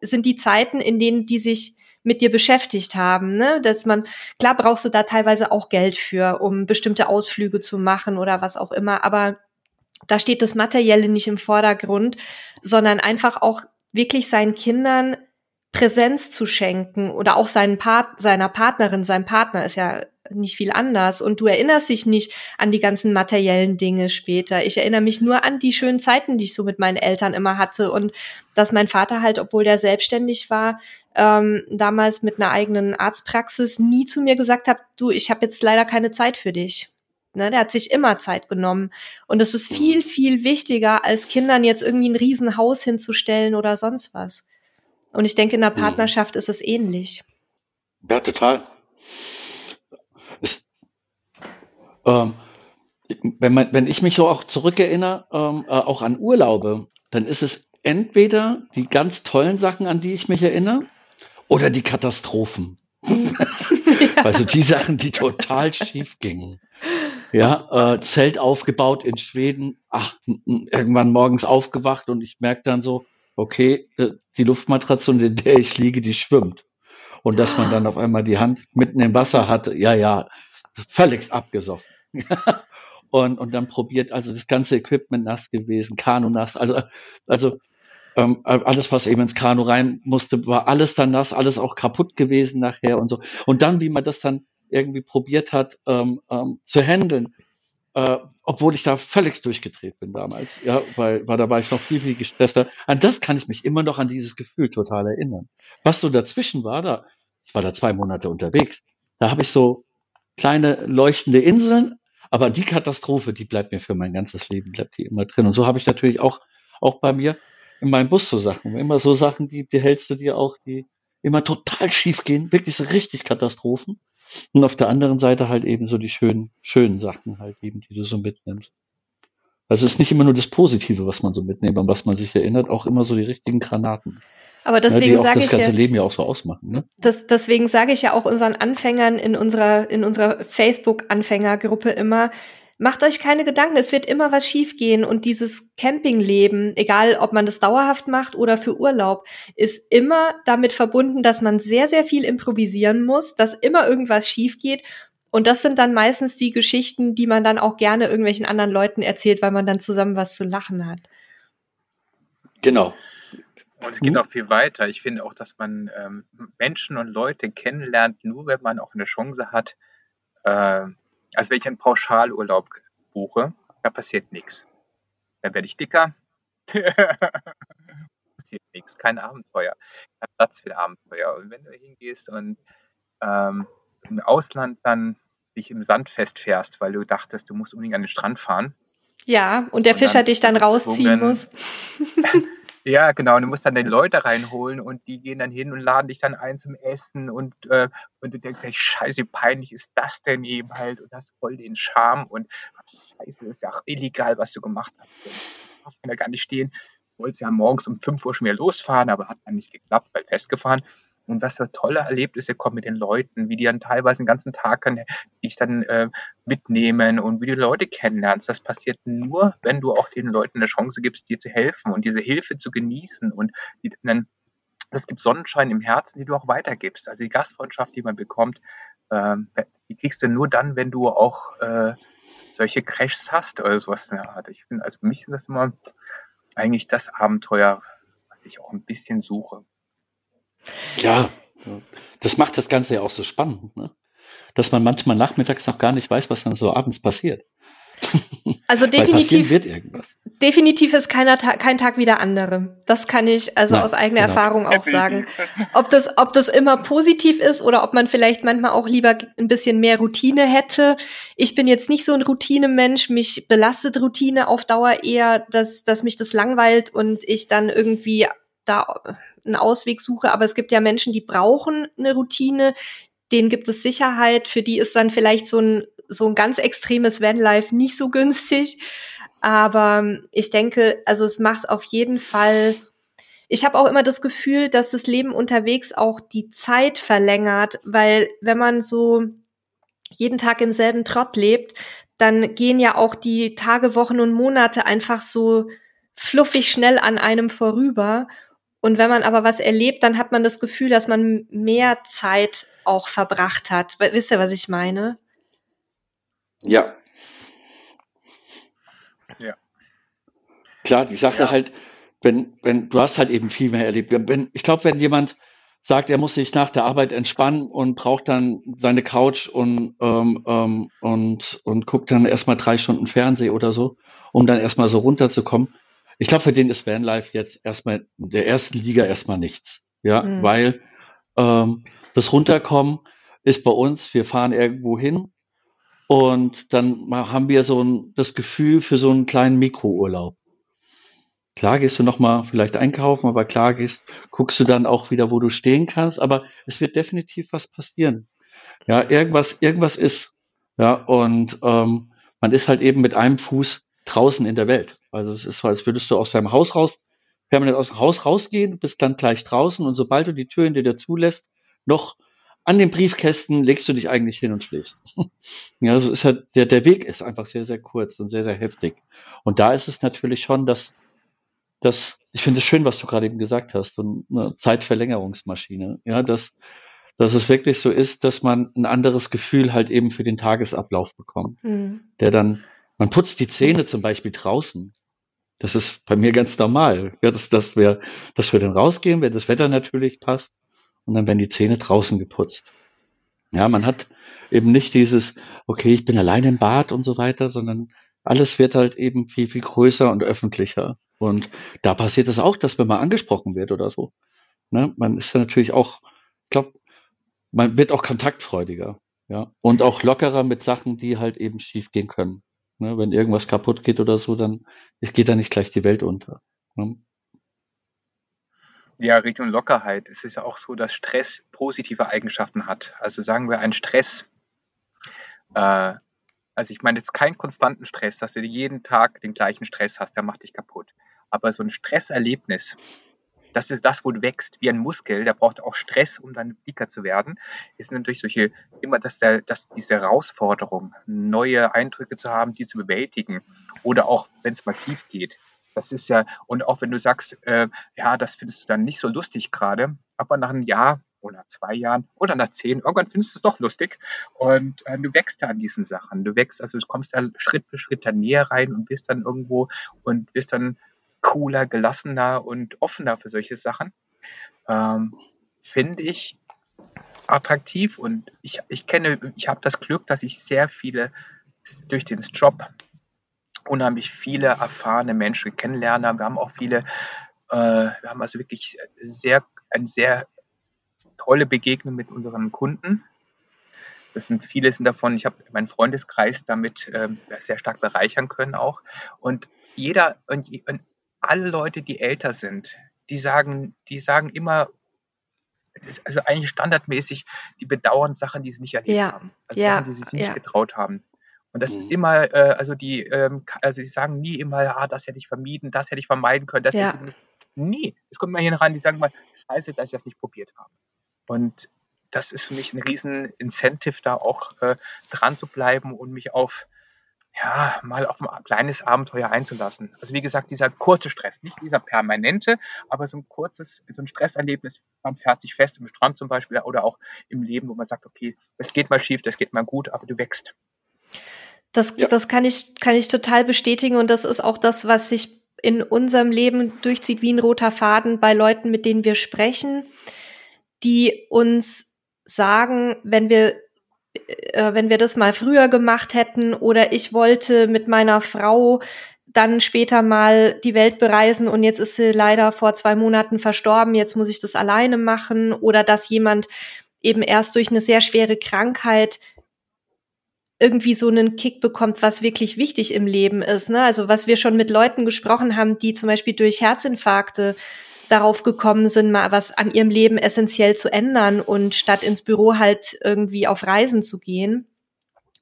sind die Zeiten, in denen die sich mit dir beschäftigt haben, ne? Dass man, klar brauchst du da teilweise auch Geld für, um bestimmte Ausflüge zu machen oder was auch immer, aber da steht das Materielle nicht im Vordergrund, sondern einfach auch wirklich seinen Kindern Präsenz zu schenken oder auch seinen Part, seiner Partnerin, seinem Partner ist ja nicht viel anders und du erinnerst dich nicht an die ganzen materiellen Dinge später. Ich erinnere mich nur an die schönen Zeiten, die ich so mit meinen Eltern immer hatte und dass mein Vater halt, obwohl der selbstständig war, ähm, damals mit einer eigenen Arztpraxis nie zu mir gesagt hat, du, ich habe jetzt leider keine Zeit für dich. Ne, der hat sich immer Zeit genommen. Und es ist viel, viel wichtiger, als Kindern jetzt irgendwie ein Riesenhaus hinzustellen oder sonst was. Und ich denke, in der mhm. Partnerschaft ist es ähnlich. Ja, total. Ähm, wenn, man, wenn ich mich so auch zurückerinnere, ähm, äh, auch an Urlaube, dann ist es entweder die ganz tollen Sachen, an die ich mich erinnere, oder die Katastrophen. [LAUGHS] Also die Sachen, die total schief gingen. Ja, äh, Zelt aufgebaut in Schweden, ach, irgendwann morgens aufgewacht und ich merke dann so, okay, äh, die Luftmatratze, in der ich liege, die schwimmt. Und dass man dann auf einmal die Hand mitten im Wasser hatte, ja, ja, völlig abgesoffen. [LAUGHS] und, und dann probiert, also das ganze Equipment nass gewesen, Kanu nass, also, also ähm, alles, was eben ins Kanu rein musste, war alles dann nass, alles auch kaputt gewesen nachher und so. Und dann, wie man das dann irgendwie probiert hat ähm, ähm, zu handeln, äh, obwohl ich da völlig durchgedreht bin damals, ja, weil, weil da war ich noch viel, viel gestresster. An das kann ich mich immer noch an dieses Gefühl total erinnern. Was so dazwischen war, da, ich war da zwei Monate unterwegs, da habe ich so kleine leuchtende Inseln, aber die Katastrophe, die bleibt mir für mein ganzes Leben, bleibt die immer drin. Und so habe ich natürlich auch, auch bei mir in meinem Bus so Sachen, immer so Sachen, die, die hältst du dir auch, die immer total schief gehen, wirklich so richtig Katastrophen. Und auf der anderen Seite halt eben so die schönen, schönen Sachen halt eben, die du so mitnimmst. Also es ist nicht immer nur das Positive, was man so mitnimmt, an was man sich erinnert, auch immer so die richtigen Granaten. Aber deswegen ja, sage ich das ganze ja, Leben ja auch so ausmachen. Ne? Das, deswegen sage ich ja auch unseren Anfängern in unserer in unserer Facebook-Anfängergruppe immer: Macht euch keine Gedanken, es wird immer was schiefgehen und dieses Campingleben, egal ob man das dauerhaft macht oder für Urlaub, ist immer damit verbunden, dass man sehr sehr viel improvisieren muss, dass immer irgendwas schief geht und das sind dann meistens die Geschichten, die man dann auch gerne irgendwelchen anderen Leuten erzählt, weil man dann zusammen was zu lachen hat. Genau. Und es geht auch viel weiter. Ich finde auch, dass man ähm, Menschen und Leute kennenlernt, nur wenn man auch eine Chance hat. Äh, also wenn ich einen Pauschalurlaub buche, da passiert nichts. Dann werde ich dicker. [LAUGHS] passiert nichts, kein Abenteuer. Kein Platz für Abenteuer. Und wenn du hingehst und ähm, im Ausland dann dich im Sand festfährst, weil du dachtest, du musst unbedingt an den Strand fahren. Ja, und der Und Fischer dann dich dann rausziehen muss. [LAUGHS] Ja, genau. Und du musst dann die Leute reinholen und die gehen dann hin und laden dich dann ein zum Essen und, äh, und du denkst, ey, scheiße, wie peinlich ist das denn eben halt und hast voll den Charme und scheiße, das ist ja auch illegal, was du gemacht hast. Du darfst ja gar nicht stehen. Du wolltest ja morgens um 5 Uhr schon wieder losfahren, aber hat dann nicht geklappt, weil festgefahren. Und was so tolle Erlebnisse kommen mit den Leuten, wie die dann teilweise den ganzen Tag dich dann äh, mitnehmen und wie du Leute kennenlernst. Das passiert nur, wenn du auch den Leuten eine Chance gibst, dir zu helfen und diese Hilfe zu genießen und die dann das gibt Sonnenschein im Herzen, die du auch weitergibst. Also die Gastfreundschaft, die man bekommt, ähm, die kriegst du nur dann, wenn du auch äh, solche Crashs hast oder sowas in der Art. Ich finde, also für mich ist das immer eigentlich das Abenteuer, was ich auch ein bisschen suche. Ja, das macht das Ganze ja auch so spannend, ne? dass man manchmal nachmittags noch gar nicht weiß, was dann so abends passiert. [LAUGHS] Also definitiv, wird irgendwas. definitiv ist keiner Ta kein Tag wie der andere. Das kann ich also Nein, aus eigener genau. Erfahrung auch sagen. Ob das, ob das immer positiv ist oder ob man vielleicht manchmal auch lieber ein bisschen mehr Routine hätte. Ich bin jetzt nicht so ein Routinemensch. Mich belastet Routine auf Dauer eher, dass, dass mich das langweilt und ich dann irgendwie da einen Ausweg suche. Aber es gibt ja Menschen, die brauchen eine Routine. Denen gibt es Sicherheit. Für die ist dann vielleicht so ein, so ein ganz extremes Vanlife nicht so günstig. Aber ich denke, also es macht auf jeden Fall ich habe auch immer das Gefühl, dass das Leben unterwegs auch die Zeit verlängert, weil wenn man so jeden Tag im selben Trott lebt, dann gehen ja auch die Tage, Wochen und Monate einfach so fluffig schnell an einem vorüber. Und wenn man aber was erlebt, dann hat man das Gefühl, dass man mehr Zeit auch verbracht hat. Wisst ihr, was ich meine? Ja. Ja. Klar, die Sache Ja. halt, wenn, wenn, du hast halt eben viel mehr erlebt. Wenn, wenn, ich glaube, wenn jemand sagt, er muss sich nach der Arbeit entspannen und braucht dann seine Couch und, ähm, ähm, und, und guckt dann erstmal drei Stunden Fernseh oder so, um dann erstmal so runterzukommen. Ich glaube, für den ist Vanlife jetzt erstmal in der ersten Liga erstmal nichts. Ja, Mhm. weil ähm, das Runterkommen ist bei uns, wir fahren irgendwo hin und dann haben wir so ein, das Gefühl für so einen kleinen Mikrourlaub. Klar gehst du nochmal vielleicht einkaufen, aber klar gehst, guckst du dann auch wieder, wo du stehen kannst, aber es wird definitiv was passieren. Ja, irgendwas, irgendwas ist. Ja, und ähm, man ist halt eben mit einem Fuß draußen in der Welt. Also es ist so, als würdest du aus deinem Haus raus, permanent aus dem Haus rausgehen, bist dann gleich draußen und sobald du die Tür hinter dir zulässt, noch an den Briefkästen legst du dich eigentlich hin und schläfst. [LAUGHS] ja, also ist halt, der, der Weg ist einfach sehr, sehr kurz und sehr, sehr heftig. Und da ist es natürlich schon, dass, dass ich finde es schön, was du gerade eben gesagt hast, so eine Zeitverlängerungsmaschine. Ja, dass, dass es wirklich so ist, dass man ein anderes Gefühl halt eben für den Tagesablauf bekommt. Mhm. Der dann, man putzt die Zähne zum Beispiel draußen. Das ist bei mir ganz normal. Ja, dass, dass, wir, dass wir dann rausgehen, wenn das Wetter natürlich passt. Und dann werden die Zähne draußen geputzt. Ja, man hat eben nicht dieses, okay, ich bin allein im Bad und so weiter, sondern alles wird halt eben viel, viel größer und öffentlicher. Und da passiert es auch, dass man mal angesprochen wird oder so. Ne? Man ist ja natürlich auch, ich glaube, man wird auch kontaktfreudiger. Ja, und auch lockerer mit Sachen, die halt eben schief gehen können. Ne? Wenn irgendwas kaputt geht oder so, dann es geht da nicht gleich die Welt unter. Ne? Ja, Richtung Lockerheit. Es ist ja auch so, dass Stress positive Eigenschaften hat. Also sagen wir, ein Stress äh, also ich meine jetzt keinen konstanten Stress, dass du jeden Tag den gleichen Stress hast, der macht dich kaputt. Aber so ein Stresserlebnis, das ist das, wo du wächst, wie ein Muskel, der braucht auch Stress, um dann dicker zu werden, ist natürlich solche, immer, dass, der, dass diese Herausforderung, neue Eindrücke zu haben, die zu bewältigen oder auch, wenn es mal schief geht. Das ist ja, und auch wenn du sagst, äh, ja, das findest du dann nicht so lustig gerade, aber nach einem Jahr oder zwei Jahren oder nach zehn, irgendwann findest du es doch lustig und äh, du wächst da an diesen Sachen. Du wächst, also du kommst da Schritt für Schritt da näher rein und wirst dann irgendwo und wirst dann cooler, gelassener und offener für solche Sachen. Ähm, Finde ich attraktiv und ich, ich kenne, ich habe das Glück, dass ich sehr viele durch den Job unheimlich viele erfahrene Menschen kennenlerne. Wir haben auch viele, äh, wir haben also wirklich sehr, ein sehr tolle Begegnung mit unseren Kunden. Das sind viele sind davon, ich habe meinen Freundeskreis damit äh, sehr stark bereichern können auch. Und jeder und, und alle Leute, die älter sind, die sagen, die sagen immer, also eigentlich standardmäßig, die bedauern Sachen, die sie nicht erlebt ja. haben. Also ja. Sachen, die sie sich nicht ja. getraut haben. Und das mhm. immer, äh, also die, ähm, also sie sagen nie immer, ah, das hätte ich vermieden, das hätte ich vermeiden können, das ja. hätte ich nicht. Nie. Es kommt mal hier rein, die sagen mal, scheiße, dass ich das nicht probiert habe. Und das ist für mich ein riesen Incentive, da auch äh, dran zu bleiben und mich auf ja, mal auf ein kleines Abenteuer einzulassen. Also wie gesagt, dieser kurze Stress, nicht dieser permanente, aber so ein kurzes, so ein Stresserlebnis, man fährt sich fest im Strand zum Beispiel oder auch im Leben, wo man sagt, okay, es geht mal schief, das geht mal gut, aber du wächst. Das, ja. das kann ich, kann ich total bestätigen und das ist auch das, was sich in unserem Leben durchzieht wie ein roter Faden bei Leuten, mit denen wir sprechen, die uns sagen, wenn wir äh, wenn wir das mal früher gemacht hätten oder ich wollte mit meiner Frau dann später mal die Welt bereisen und jetzt ist sie leider vor zwei Monaten verstorben, jetzt muss ich das alleine machen oder dass jemand eben erst durch eine sehr schwere Krankheit irgendwie so einen Kick bekommt, was wirklich wichtig im Leben ist. Ne? Also was wir schon mit Leuten gesprochen haben, die zum Beispiel durch Herzinfarkte darauf gekommen sind, mal was an ihrem Leben essentiell zu ändern und statt ins Büro halt irgendwie auf Reisen zu gehen.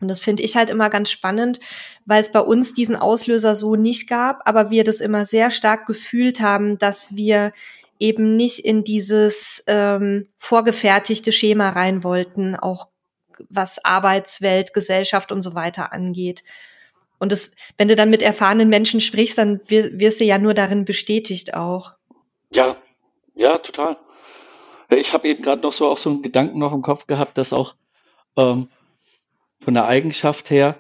Und das finde ich halt immer ganz spannend, weil es bei uns diesen Auslöser so nicht gab, aber wir das immer sehr stark gefühlt haben, dass wir eben nicht in dieses ähm, vorgefertigte Schema rein wollten, auch was Arbeitswelt, Gesellschaft und so weiter angeht. Und das, wenn du dann mit erfahrenen Menschen sprichst, dann wirst du ja nur darin bestätigt auch. Ja, ja, total. Ich habe eben gerade noch so auch so einen Gedanken noch im Kopf gehabt, dass auch ähm, von der Eigenschaft her,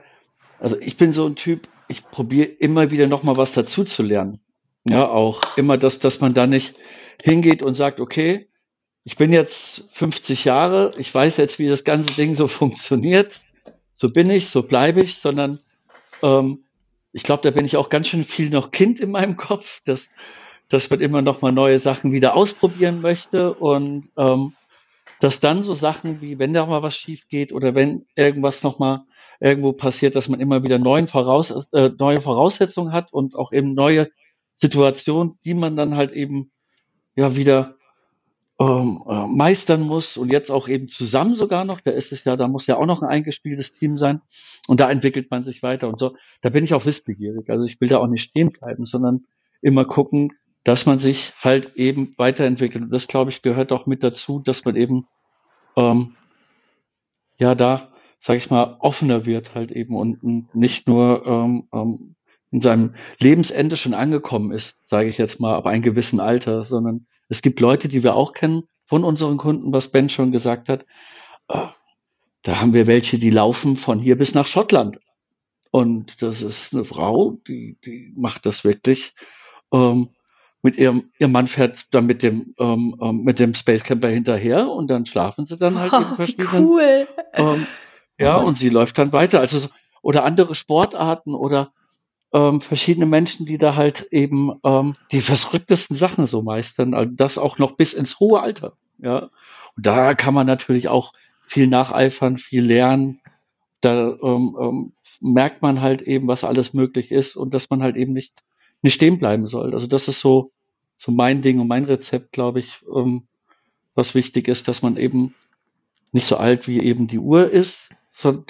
also ich bin so ein Typ, ich probiere immer wieder noch mal was dazu zu lernen. Ja, auch immer das, dass man da nicht hingeht und sagt, okay, ich bin jetzt 50 Jahre, ich weiß jetzt, wie das ganze Ding so [LAUGHS] funktioniert, so bin ich, so bleibe ich, sondern ähm, ich glaube, da bin ich auch ganz schön viel noch Kind in meinem Kopf, dass dass man immer noch mal neue Sachen wieder ausprobieren möchte und ähm, dass dann so Sachen wie, wenn da mal was schief geht oder wenn irgendwas noch mal irgendwo passiert, dass man immer wieder neuen Voraus äh, neue Voraussetzungen hat und auch eben neue Situationen, die man dann halt eben ja wieder ähm, äh, meistern muss und jetzt auch eben zusammen sogar noch. Da ist es ja, da muss ja auch noch ein eingespieltes Team sein und da entwickelt man sich weiter und so. Da bin ich auch wissbegierig. Also ich will da auch nicht stehen bleiben, sondern immer gucken, dass man sich halt eben weiterentwickelt. Und das, glaube ich, gehört auch mit dazu, dass man eben ähm, ja da, sage ich mal, offener wird halt eben und, und nicht nur ähm, ähm, in seinem Lebensende schon angekommen ist, sage ich jetzt mal, ab einem gewissen Alter, sondern es gibt Leute, die wir auch kennen, von unseren Kunden, was Ben schon gesagt hat. Äh, da haben wir welche, die laufen von hier bis nach Schottland. Und das ist eine Frau, die, die macht das wirklich. Ähm, mit ihrem, ihr Mann fährt dann mit dem, ähm, ähm, mit dem Space Camper hinterher und dann schlafen sie dann halt oh, in verschiedenen. Cool. Ähm, ja, und sie läuft dann weiter. Also, oder andere Sportarten oder ähm, verschiedene Menschen, die da halt eben ähm, die verrücktesten Sachen so meistern. Also das auch noch bis ins hohe Alter. Ja. Und da kann man natürlich auch viel nacheifern, viel lernen. Da ähm, ähm, merkt man halt eben, was alles möglich ist und dass man halt eben nicht, nicht stehen bleiben soll. Also das ist so, so mein Ding und mein Rezept, glaube ich, ähm, was wichtig ist, dass man eben nicht so alt wie eben die Uhr ist,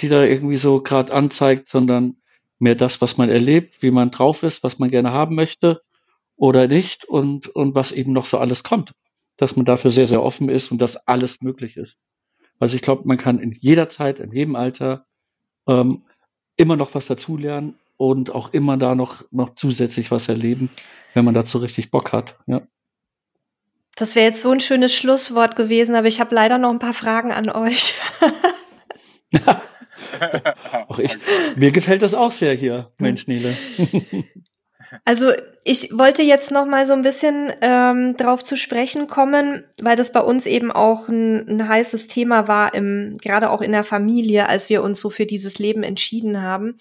die da irgendwie so gerade anzeigt, sondern mehr das, was man erlebt, wie man drauf ist, was man gerne haben möchte oder nicht und, und was eben noch so alles kommt. Dass man dafür sehr, sehr offen ist und dass alles möglich ist. Also ich glaube, man kann in jeder Zeit, in jedem Alter ähm, immer noch was dazulernen und auch immer da noch, noch zusätzlich was erleben, wenn man dazu richtig Bock hat. Ja. Das wäre jetzt so ein schönes Schlusswort gewesen, aber ich habe leider noch ein paar Fragen an euch. [LAUGHS] auch ich, mir gefällt das auch sehr hier, Mensch, Nele. [LAUGHS] Also ich wollte jetzt noch mal so ein bisschen ähm, drauf zu sprechen kommen, weil das bei uns eben auch ein, ein heißes Thema war, im, gerade auch in der Familie, als wir uns so für dieses Leben entschieden haben.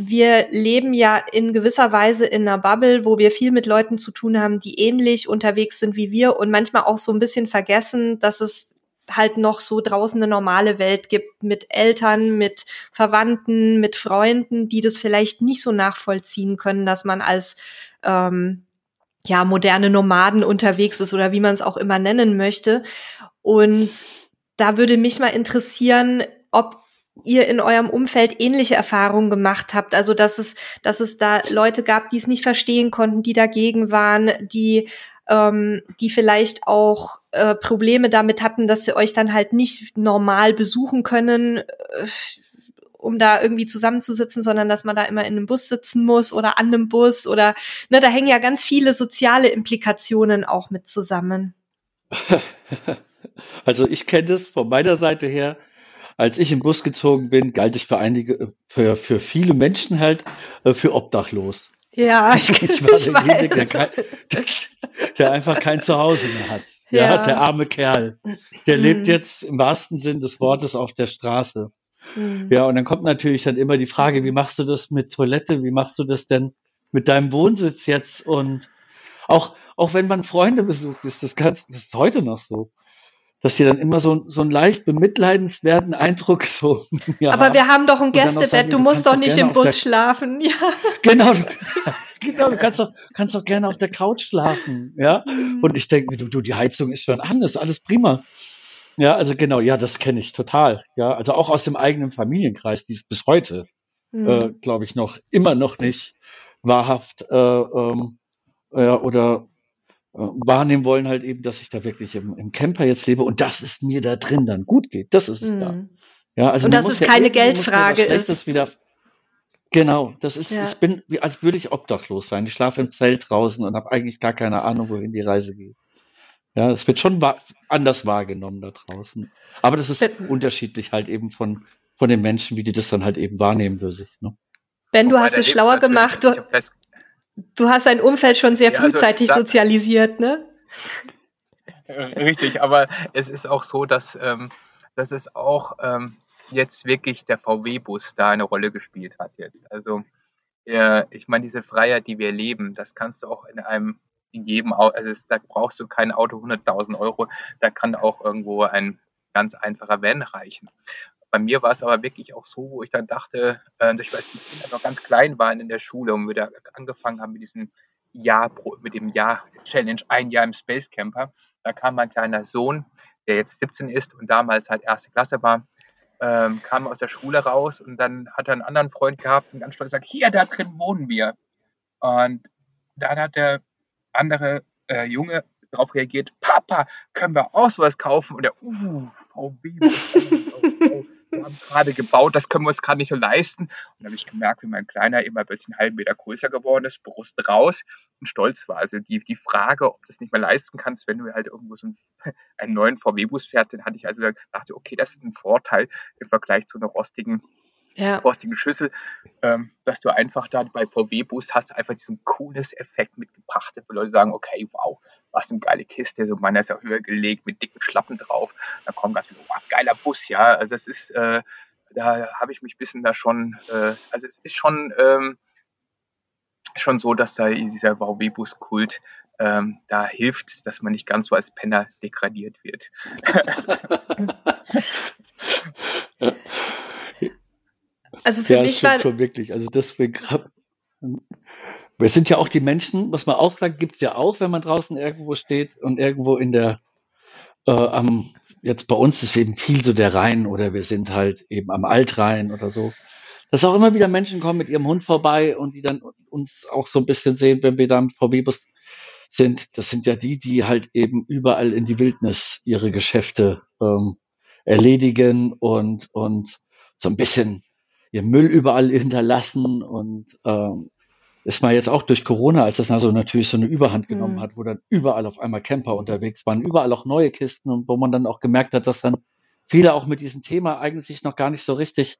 Wir leben ja in gewisser Weise in einer Bubble, wo wir viel mit Leuten zu tun haben, die ähnlich unterwegs sind wie wir und manchmal auch so ein bisschen vergessen, dass es halt noch so draußen eine normale Welt gibt mit Eltern, mit Verwandten, mit Freunden, die das vielleicht nicht so nachvollziehen können, dass man als ähm, ja moderne Nomaden unterwegs ist oder wie man es auch immer nennen möchte. Und da würde mich mal interessieren, ob ihr in eurem Umfeld ähnliche Erfahrungen gemacht habt. Also dass es, dass es da Leute gab, die es nicht verstehen konnten, die dagegen waren, die ähm, die vielleicht auch äh, Probleme damit hatten, dass sie euch dann halt nicht normal besuchen können, äh, um da irgendwie zusammenzusitzen, sondern dass man da immer in einem Bus sitzen muss oder an einem Bus oder ne, da hängen ja ganz viele soziale Implikationen auch mit zusammen. [LAUGHS] Also ich kenne das von meiner Seite her. Als ich im Bus gezogen bin, galt ich für einige, für, für viele Menschen halt äh, für obdachlos. Ja, [LAUGHS] ich, [LAUGHS] ich war derjenige, der, kein, der, [LAUGHS] der, einfach kein Zuhause mehr hat. Ja, ja der arme Kerl. Der mhm. lebt jetzt im wahrsten Sinn des Wortes auf der Straße. Mhm. Ja, und dann kommt natürlich dann immer die Frage, wie machst du das mit Toilette? Wie machst du das denn mit deinem Wohnsitz jetzt? Und auch, auch wenn man Freunde besucht, ist das, ganz, das ist heute noch so dass sie dann immer so, so einen leicht bemitleidenswerten Eindruck [LAUGHS] so. Ja, Aber wir haben doch ein Gästebett, sagen, du musst doch nicht im Bus der, schlafen. Ja. [LAUGHS] Genau, du, [LAUGHS] genau, du kannst doch, kannst doch gerne auf der Couch schlafen. Ja. Mhm. Und ich denke mir, du, du, die Heizung ist schon an, ist alles prima. Ja, also genau, ja, das kenne ich total. Ja, also auch aus dem eigenen Familienkreis, die ist bis heute, mhm. äh, glaube ich, noch immer noch nicht wahrhaft äh, ähm, ja, oder äh, wahrnehmen wollen halt eben, dass ich da wirklich im, im, Camper jetzt lebe und dass es mir da drin dann gut geht. Das ist es mhm. da. Ja, also und dass es ja keine Geldfrage ist. Wieder, genau, das ist, ja. ich bin, wie, als würde ich obdachlos sein. Ich schlafe im Zelt draußen und habe eigentlich gar keine Ahnung, wohin die Reise geht. Ja, es wird schon wa anders wahrgenommen da draußen. Aber das ist ben, unterschiedlich halt eben von, von den Menschen, wie die das dann halt eben wahrnehmen für sich. Ne? Ben, du hast es schlauer gemacht. Du, Du hast dein Umfeld schon sehr ja, also frühzeitig also sozialisiert, ne? Richtig, aber es ist auch so, dass, ähm, dass es auch ähm, jetzt wirklich der VW-Bus da eine Rolle gespielt hat jetzt. Also äh, ich meine, diese Freiheit, die wir leben, das kannst du auch in einem, in jedem Auto, also es, da brauchst du kein Auto 100.000 Euro, da kann auch irgendwo ein ganz einfacher Van reichen. Bei mir war es aber wirklich auch so, wo ich dann dachte, äh, ich weiß, die Kinder noch ganz klein waren in der Schule und wir da angefangen haben mit diesem Jahr, mit dem Jahr Challenge, ein Jahr im Space Camper. Da kam mein kleiner Sohn, der jetzt 17 ist und damals halt erste Klasse war, ähm, kam aus der Schule raus und dann hat er einen anderen Freund gehabt und ganz stolz gesagt, hier, da drin wohnen wir. Und dann hat der andere äh, Junge darauf reagiert, Papa, können wir auch sowas kaufen? Und der, uh, VW, wir haben gerade gebaut, das können wir uns gerade nicht so leisten. Und dann habe ich gemerkt, wie mein Kleiner immer ein einen halben Meter größer geworden ist, Brust raus und stolz war. Also die, die Frage, ob du das nicht mehr leisten kannst, wenn du halt irgendwo so einen, [LAUGHS] einen neuen VW-Bus fährst, dann hatte ich also gedacht, okay, das ist ein Vorteil im Vergleich zu einer rostigen ja. rostigen Schüssel, ähm, dass du einfach da bei VW-Bus hast einfach diesen cooles Effekt mitgebracht, wo Leute sagen, okay, wow, was eine geile Kiste, so meiner ist ja höher gelegt mit dicken Schlappen drauf, da kommt ganz viel, wow, geiler Bus, ja, also das ist, äh, da habe ich mich ein bisschen da schon, äh, also es ist schon, ähm, schon so, dass da dieser VW-Bus-Kult ähm, da hilft, dass man nicht ganz so als Penner degradiert wird. [LAUGHS] [LAUGHS] [LAUGHS] Also für ja, mich war schon wirklich. Also deswegen wir sind ja auch die Menschen, muss man auch sagen, gibt es ja auch, wenn man draußen irgendwo steht und irgendwo in der äh, am jetzt bei uns ist eben viel so der Rhein oder wir sind halt eben am Altrhein oder so. Dass auch immer wieder Menschen kommen mit ihrem Hund vorbei und die dann uns auch so ein bisschen sehen, wenn wir da im VW-Bus sind. Das sind ja die, die halt eben überall in die Wildnis ihre Geschäfte ähm, erledigen und, und so ein bisschen ihr Müll überall hinterlassen und ähm, ist mal jetzt auch durch Corona, als das also natürlich so eine Überhand genommen mhm. hat, wo dann überall auf einmal Camper unterwegs waren, überall auch neue Kisten und wo man dann auch gemerkt hat, dass dann viele auch mit diesem Thema eigentlich noch gar nicht so richtig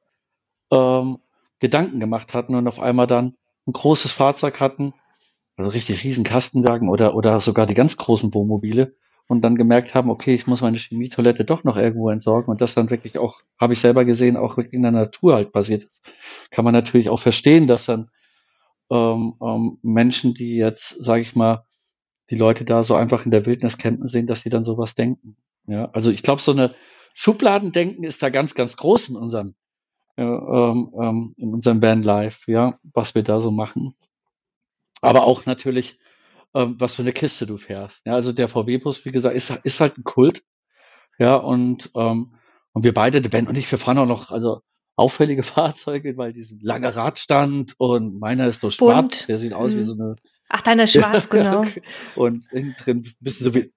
ähm, Gedanken gemacht hatten und auf einmal dann ein großes Fahrzeug hatten, also richtig riesen Kastenwagen oder, oder sogar die ganz großen Wohnmobile und dann gemerkt haben, okay, ich muss meine Chemietoilette doch noch irgendwo entsorgen und das dann wirklich auch, habe ich selber gesehen, auch wirklich in der Natur halt passiert ist. Kann man natürlich auch verstehen, dass dann ähm, ähm, Menschen, die jetzt, sage ich mal, die Leute da so einfach in der Wildnis campen sehen, dass sie dann sowas denken. Ja, also ich glaube, so eine Schubladendenken ist da ganz, ganz groß in unserem, äh, ähm, ähm, in unserem Vanlife, ja, was wir da so machen. Aber auch natürlich ähm, was für eine Kiste du fährst. Ja, also der VW-Bus, wie gesagt, ist, ist halt ein Kult. Ja, und, ähm, und wir beide, der Ben und ich, wir fahren auch noch, also auffällige [LAUGHS] Fahrzeuge, weil diesen lange Radstand und meiner ist so schwarz, der sieht aus hm. wie so eine. Ach, deiner ist schwarz, [LAUGHS] genau. und innen drin ein bisschen so wie,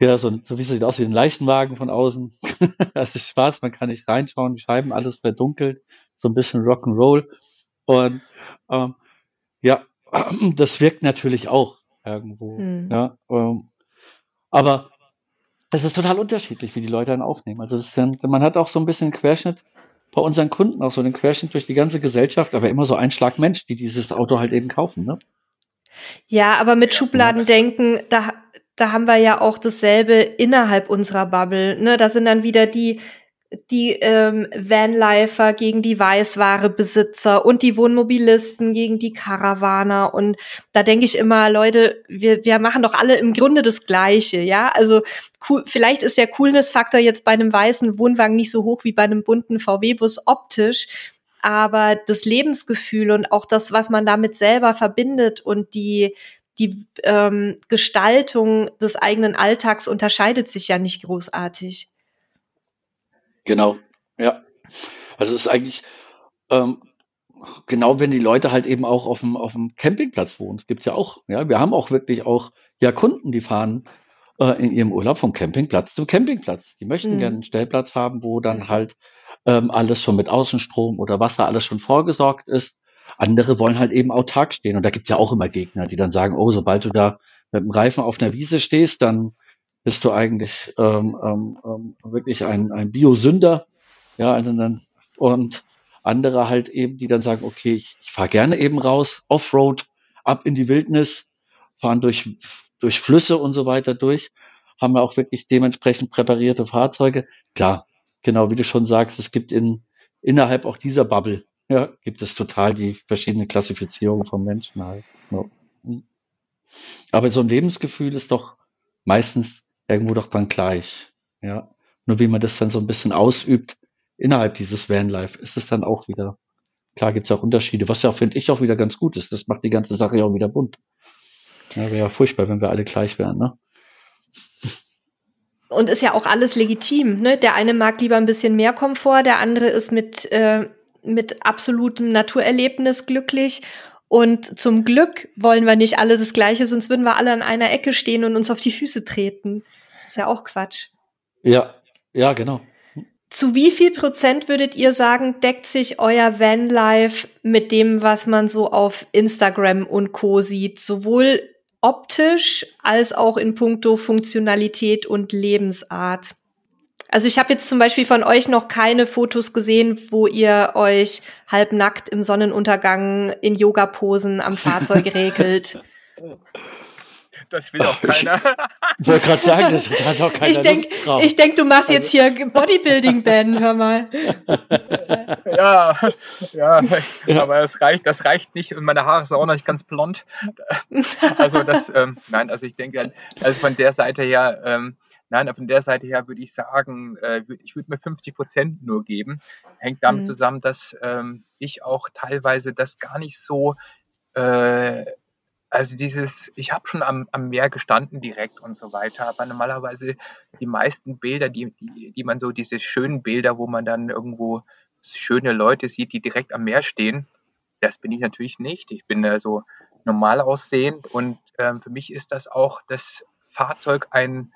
ja, so, so wie sieht aus wie ein Leichenwagen von außen. [LAUGHS] das ist schwarz, man kann nicht reinschauen, die Scheiben alles verdunkelt, so ein bisschen Rock'n'Roll. Und ähm, ja, [CLEARS THROAT] das wirkt natürlich auch irgendwo. Mhm. Ja, ähm, aber es ist total unterschiedlich, wie die Leute dann aufnehmen. Also dann, man hat auch so ein bisschen Querschnitt bei unseren Kunden, auch so einen Querschnitt durch die ganze Gesellschaft, aber immer so ein Schlag Mensch, die dieses Auto halt eben kaufen. Ne? Ja, aber mit Schubladendenken, da, da haben wir ja auch dasselbe innerhalb unserer Bubble. Ne? Da sind dann wieder die die ähm, Vanlifer gegen die Weißwarebesitzer und die Wohnmobilisten gegen die Caravaner. Und da denke ich immer, Leute, wir, wir machen doch alle im Grunde das Gleiche, ja. Also cool, vielleicht ist der Coolness-Faktor jetzt bei einem weißen Wohnwagen nicht so hoch wie bei einem bunten VW-Bus optisch. Aber das Lebensgefühl und auch das, was man damit selber verbindet und die, die ähm, Gestaltung des eigenen Alltags unterscheidet sich ja nicht großartig. Genau, ja. Also es ist eigentlich ähm, genau, wenn die Leute halt eben auch auf dem, auf dem Campingplatz wohnen. Es gibt ja auch, ja, wir haben auch wirklich auch ja Kunden, die fahren äh, in ihrem Urlaub vom Campingplatz zum Campingplatz. Die möchten mhm. gerne einen Stellplatz haben, wo dann halt ähm, alles schon mit Außenstrom oder Wasser alles schon vorgesorgt ist. Andere wollen halt eben autark stehen. Und da gibt es ja auch immer Gegner, die dann sagen, oh, sobald du da mit dem Reifen auf einer Wiese stehst, dann bist du eigentlich ähm, ähm, ähm, wirklich ein, ein Biosünder. Ja, also dann, und andere halt eben, die dann sagen, okay, ich, ich fahre gerne eben raus, Offroad, ab in die Wildnis, fahren durch, durch Flüsse und so weiter durch, haben wir auch wirklich dementsprechend präparierte Fahrzeuge. Klar, genau wie du schon sagst, es gibt in, innerhalb auch dieser Bubble, ja, gibt es total die verschiedenen Klassifizierungen von Menschen halt. Ja. Aber so ein Lebensgefühl ist doch meistens irgendwo doch dann gleich. Ja. Nur wie man das dann so ein bisschen ausübt innerhalb dieses Vanlife, ist es dann auch wieder. Klar gibt es auch Unterschiede, was ja, finde ich, auch wieder ganz gut ist. Das macht die ganze Sache ja auch wieder bunt. Ja, wäre ja furchtbar, wenn wir alle gleich wären, ne? Und ist ja auch alles legitim, ne? Der eine mag lieber ein bisschen mehr Komfort, der andere ist mit, äh, mit absolutem Naturerlebnis glücklich. Und zum Glück wollen wir nicht alle das Gleiche, sonst würden wir alle an einer Ecke stehen und uns auf die Füße treten. Ist ja auch Quatsch. Ja, ja, genau. Zu wie viel Prozent würdet ihr sagen, deckt sich euer Vanlife mit dem, was man so auf Instagram und Co sieht, sowohl optisch als auch in puncto Funktionalität und Lebensart? Also ich habe jetzt zum Beispiel von euch noch keine Fotos gesehen, wo ihr euch halbnackt im Sonnenuntergang in Yoga-Posen am Fahrzeug regelt. [LAUGHS] Das will auch keiner. [LAUGHS] Ich wollte gerade sagen, das hat auch keiner ich denk, Lust drauf. Ich denke, du machst jetzt hier Bodybuilding, Ben, hör mal. [LAUGHS] Ja, ja, ja, aber das reicht, das reicht nicht und meine Haare sind auch noch nicht ganz blond. Also das, ähm, nein, also ich denke, also von der Seite her, ähm, Nein, von der Seite her würde ich sagen, äh, ich würde mir 50 Prozent nur geben. Hängt damit mhm. zusammen, dass ähm, ich auch teilweise das gar nicht so, äh, also dieses, ich habe schon am, am Meer gestanden direkt und so weiter, aber normalerweise die meisten Bilder, die, die, die man so, diese schönen Bilder, wo man dann irgendwo schöne Leute sieht, die direkt am Meer stehen, das bin ich natürlich nicht. Ich bin äh, so normal aussehend und ähm, für mich ist das auch das Fahrzeug ein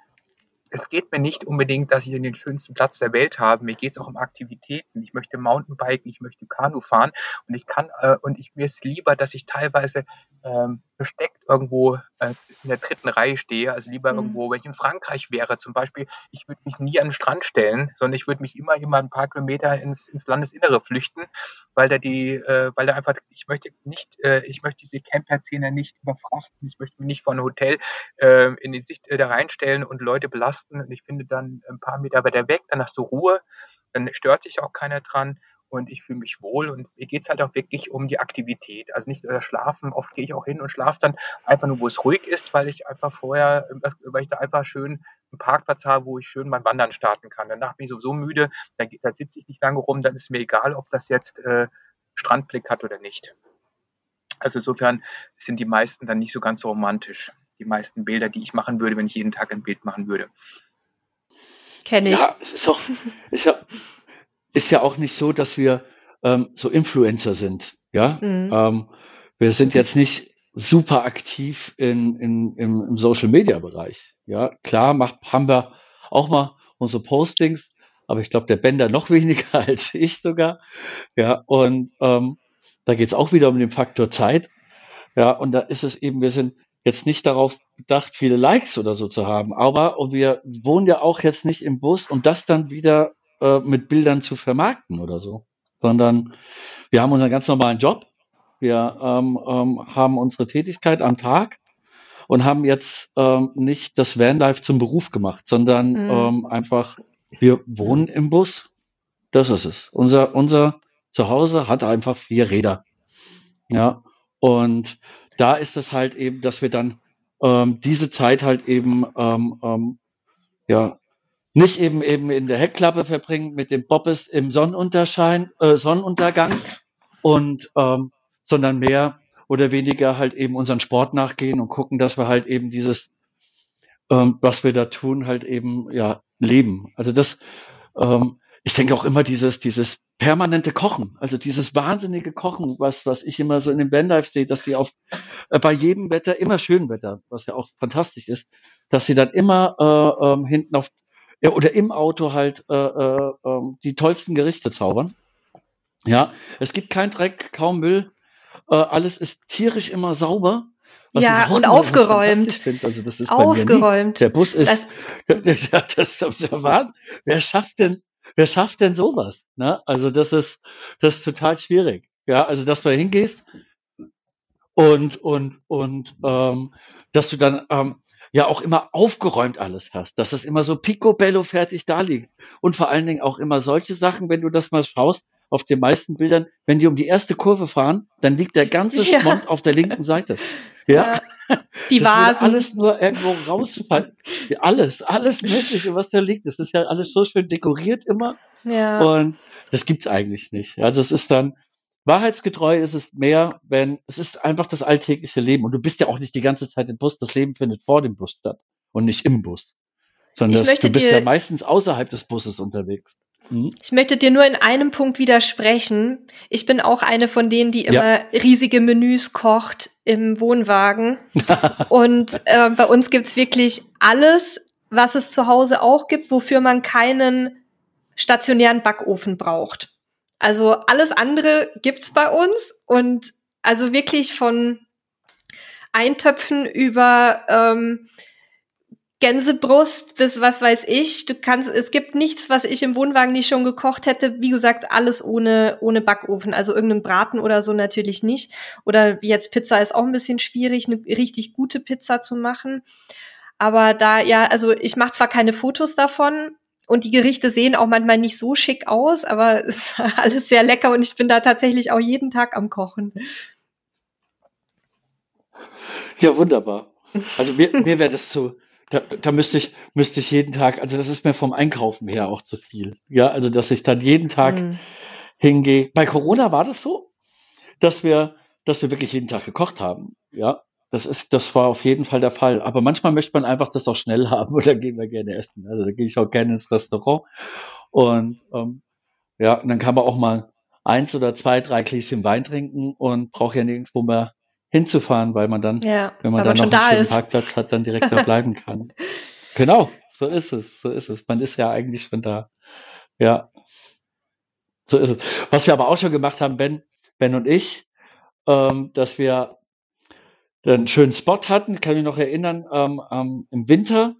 es geht mir nicht unbedingt, dass ich den schönsten Platz der Welt habe. Mir geht es auch um Aktivitäten. Ich möchte Mountainbiken, ich möchte Kanu fahren und ich kann äh, und ich mir ist lieber, dass ich teilweise ähm, versteckt irgendwo äh, in der dritten Reihe stehe, also lieber mhm. irgendwo, wenn ich in Frankreich wäre zum Beispiel, ich würde mich nie an den Strand stellen, sondern ich würde mich immer immer ein paar Kilometer ins, ins Landesinnere flüchten, weil da die, äh, weil da einfach, ich möchte nicht, äh, ich möchte diese Camper-Szene nicht überfrachten, ich möchte mich nicht von einem Hotel äh, in die Sicht äh, da reinstellen und Leute belasten und ich finde dann ein paar Meter weiter weg, dann hast du Ruhe, dann stört sich auch keiner dran und ich fühle mich wohl und mir geht es halt auch wirklich um die Aktivität. Also nicht das Schlafen. Oft gehe ich auch hin und schlafe dann einfach nur, wo es ruhig ist, weil ich einfach vorher, weil ich da einfach schön einen Parkplatz habe, wo ich schön beim Wandern starten kann. Danach bin ich sowieso müde, da, da sitze ich nicht lange rum, dann ist mir egal, ob das jetzt äh, Strandblick hat oder nicht. Also insofern sind die meisten dann nicht so ganz so romantisch. Die meisten Bilder, die ich machen würde, wenn ich jeden Tag ein Bild machen würde. Kenne ich. Ja, ist doch, ist ja, ist ja auch nicht so, dass wir ähm, so Influencer sind. Ja, mhm. ähm, wir sind jetzt nicht super aktiv in, in, im, im Social Media Bereich. Ja, klar macht, haben wir auch mal unsere Postings, aber ich glaube, der Bender noch [LAUGHS] weniger als ich sogar. Ja, und ähm, da geht's auch wieder um den Faktor Zeit. Ja, und da ist es eben, wir sind jetzt nicht darauf bedacht, viele Likes oder so zu haben, aber und wir wohnen ja auch jetzt nicht im Bus, um das dann wieder äh, mit Bildern zu vermarkten oder so, sondern wir haben unseren ganz normalen Job, wir ähm, ähm, haben unsere Tätigkeit am Tag und haben jetzt ähm, nicht das Vanlife zum Beruf gemacht, sondern mhm. ähm, einfach, wir wohnen im Bus. Das ist es. Unser, unser Zuhause hat einfach vier Räder. Ja. Und da ist es halt eben, dass wir dann ähm, diese Zeit halt eben ähm, ähm, ja nicht eben eben in der Heckklappe verbringen mit dem Bobbes im Sonnenunterschein, äh, Sonnenuntergang und ähm, sondern mehr oder weniger halt eben unseren Sport nachgehen und gucken, dass wir halt eben dieses, ähm, was wir da tun, halt eben ja leben. Also das, ähm, ich denke auch immer dieses, dieses permanente Kochen, also dieses wahnsinnige Kochen, was, was ich immer so in dem Bandlife sehe, dass sie auf äh, bei jedem Wetter, immer schön Wetter, was ja auch fantastisch ist, dass sie dann immer äh, ähm, hinten auf ja, oder im Auto halt äh, äh, äh, die tollsten Gerichte zaubern. Ja, es gibt kein Dreck, kaum Müll, äh, alles ist tierisch immer sauber. ja, und aufgeräumt. Also das ist aufgeräumt. Der Bus ist, das, [LAUGHS] das, das, das wer schafft denn, wer schafft denn sowas? Ne? Also das ist, das ist total schwierig. Ja, also dass du da hingehst und und und ähm, dass du dann ähm, ja auch immer aufgeräumt alles hast, dass das immer so picobello fertig da liegt. Und vor allen Dingen auch immer solche Sachen, wenn du das mal schaust, auf den meisten Bildern, wenn die um die erste Kurve fahren, dann liegt der ganze [LAUGHS] ja. Schmond auf der linken Seite. Ja. ja die Vasen. alles nur irgendwo rausfallen. Alles, alles Mögliche, was da liegt. Das ist ja alles so schön dekoriert immer. Ja. Und das gibt's eigentlich nicht. Also es ist dann, Wahrheitsgetreu ist es mehr, wenn es ist einfach das alltägliche Leben und du bist ja auch nicht die ganze Zeit im Bus. Das Leben findet vor dem Bus statt und nicht im Bus, sondern das, du bist ja meistens außerhalb des Busses unterwegs. Mhm. Ich möchte dir nur in einem Punkt widersprechen. Ich bin auch eine von denen, die immer ja. riesige Menüs kocht im Wohnwagen. [LAUGHS] und äh, bei uns gibt's wirklich alles, was es zu Hause auch gibt, wofür man keinen stationären Backofen braucht. Also alles andere gibt's bei uns und also wirklich von Eintöpfen über ähm, Gänsebrust bis was weiß ich. Du kannst, es gibt nichts, was ich im Wohnwagen nicht schon gekocht hätte. Wie gesagt, alles ohne, ohne Backofen. Also irgendeinen Braten oder so natürlich nicht. Oder jetzt Pizza ist auch ein bisschen schwierig, eine richtig gute Pizza zu machen. Aber da, ja, also ich mache zwar keine Fotos davon, und die Gerichte sehen auch manchmal nicht so schick aus, aber [LAUGHS] es ist alles sehr lecker und ich bin da tatsächlich auch jeden Tag am Kochen. Ja, wunderbar. Also mir, [LAUGHS] mir wäre das zu, da, da müsste ich, müsste ich jeden Tag, also das ist mir vom Einkaufen her auch zu viel. Ja, also dass ich dann jeden Tag mhm. hingehe. Bei Corona war das so, dass wir, dass wir wirklich jeden Tag gekocht haben. Ja, das ist, das war auf jeden Fall der Fall. Aber manchmal möchte man einfach das auch schnell haben [LAUGHS] oder gehen wir gerne essen. Also da gehe ich auch gerne ins Restaurant. Und ähm, ja, und dann kann man auch mal eins oder zwei, drei Gläschen Wein trinken und braucht ja nirgendwo mehr hinzufahren, weil man dann, ja, wenn man dann man noch einen schönen ist. Parkplatz hat, dann direkt da bleiben [LAUGHS] kann. genau, so ist es, so ist es. Man ist ja eigentlich schon da. Ja, so ist es. Was wir aber auch schon gemacht haben, Ben, Ben und ich, ähm, dass wir einen schönen Spot hatten, kann mich noch erinnern, ähm, ähm, im Winter.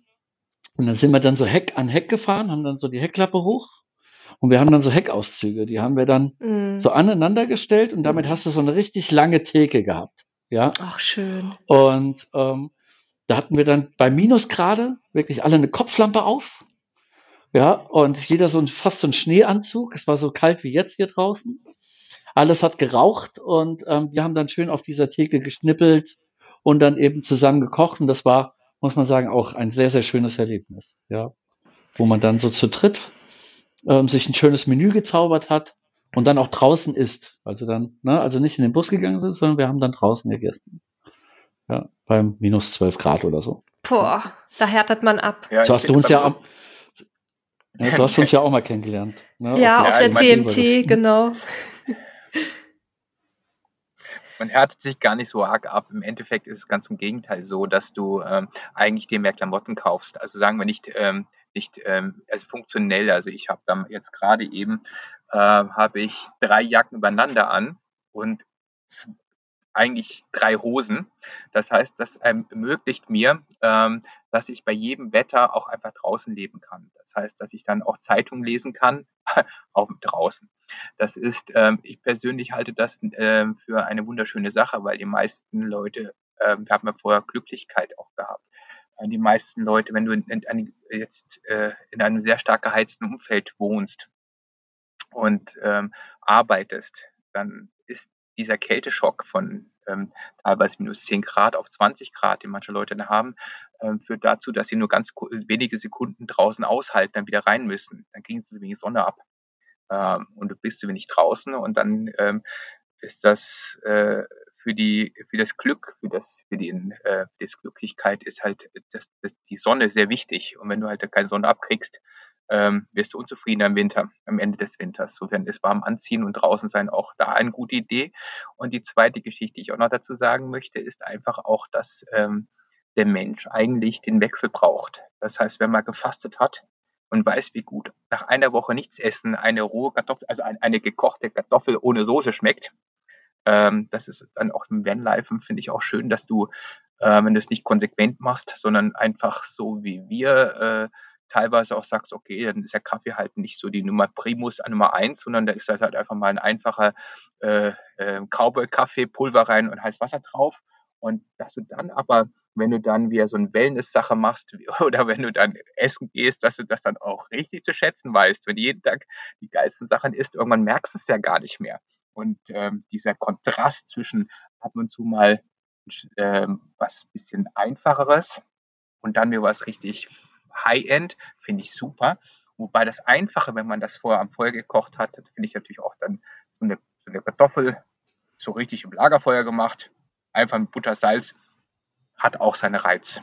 Und dann sind wir dann so Heck an Heck gefahren, haben dann so die Heckklappe hoch und wir haben dann so Heckauszüge, die haben wir dann mm. so aneinander gestellt und damit hast du so eine richtig lange Theke gehabt. Ja. Ach, schön. Und ähm, da hatten wir dann bei Minusgrade wirklich alle eine Kopflampe auf. Ja, und jeder so ein, fast so ein Schneeanzug. Es war so kalt wie jetzt hier draußen. Alles hat geraucht und ähm, wir haben dann schön auf dieser Theke geschnippelt und dann eben zusammen gekocht. Und das war, muss man sagen, auch ein sehr, sehr schönes Erlebnis. Ja, wo man dann so zu dritt ähm, sich ein schönes Menü gezaubert hat und dann auch draußen isst. Also dann, ne, also nicht in den Bus gegangen sind, sondern wir haben dann draußen gegessen. Ja, beim minus 12 Grad oder so. Boah, da härtet man ab. Ja, so hast du uns ja, am, ja, so hast du uns ja auch mal kennengelernt. Ne? Ja, auf der, auf der CMT, genau. [LAUGHS] Man härtet sich gar nicht so arg ab. Im Endeffekt ist es ganz im Gegenteil so, dass du ähm, eigentlich dir mehr Klamotten kaufst. Also sagen wir nicht, ähm, nicht ähm, also funktionell. Also ich habe dann jetzt gerade eben äh, habe ich drei Jacken übereinander an und eigentlich drei Hosen. Das heißt, das ermöglicht mir, ähm, dass ich bei jedem Wetter auch einfach draußen leben kann. Das heißt, dass ich dann auch Zeitung lesen kann, [LAUGHS] auch draußen. Das ist, ähm, ich persönlich halte das ähm, für eine wunderschöne Sache, weil die meisten Leute, ähm, wir haben ja vorher Glücklichkeit auch gehabt. Äh, die meisten Leute, wenn du in, in, jetzt äh, in einem sehr stark geheizten Umfeld wohnst, und ähm, arbeitest, dann ist dieser Kälteschock von ähm, teilweise minus 10 Grad auf 20 Grad, den manche Leute haben, ähm, führt dazu, dass sie nur ganz wenige Sekunden draußen aushalten, dann wieder rein müssen. Dann ging es wenig Sonne ab. Ähm, und du bist zu wenig draußen und dann ähm, ist das äh, für die für das Glück, für das für die äh, für das Glücklichkeit ist halt das, das, die Sonne sehr wichtig. Und wenn du halt keine Sonne abkriegst, ähm, wirst du unzufrieden im Winter, am Ende des Winters. Sofern ist warm anziehen und draußen sein auch da eine gute Idee. Und die zweite Geschichte, die ich auch noch dazu sagen möchte, ist einfach auch, dass ähm, der Mensch eigentlich den Wechsel braucht. Das heißt, wenn man gefastet hat und weiß, wie gut nach einer Woche nichts essen, eine rohe Kartoffel, also eine, eine gekochte Kartoffel ohne Soße schmeckt, ähm, das ist dann auch im Vanlife, finde ich auch schön, dass du, äh, wenn du es nicht konsequent machst, sondern einfach so wie wir äh, teilweise auch sagst, okay, dann ist der Kaffee halt nicht so die Nummer Primus an Nummer eins, sondern da ist halt, einfach mal ein einfacher äh, äh, Cowboy-Kaffee, Pulver rein und heiß Wasser drauf. Und dass du dann aber, wenn du dann wieder so eine Wellness-Sache machst [LAUGHS] oder wenn du dann essen gehst, dass du das dann auch richtig zu schätzen weißt. Wenn du jeden Tag die geilsten Sachen isst, irgendwann merkst du es ja gar nicht mehr. Und ähm, dieser Kontrast zwischen ab und zu mal ähm, was bisschen einfacheres und dann mir was richtig High-End, finde ich super. Wobei das Einfache, wenn man das vorher am Feuer gekocht hat, finde ich natürlich auch dann so eine, so eine Kartoffel so richtig im Lagerfeuer gemacht, einfach mit Butter, Salz, hat auch seine Reiz.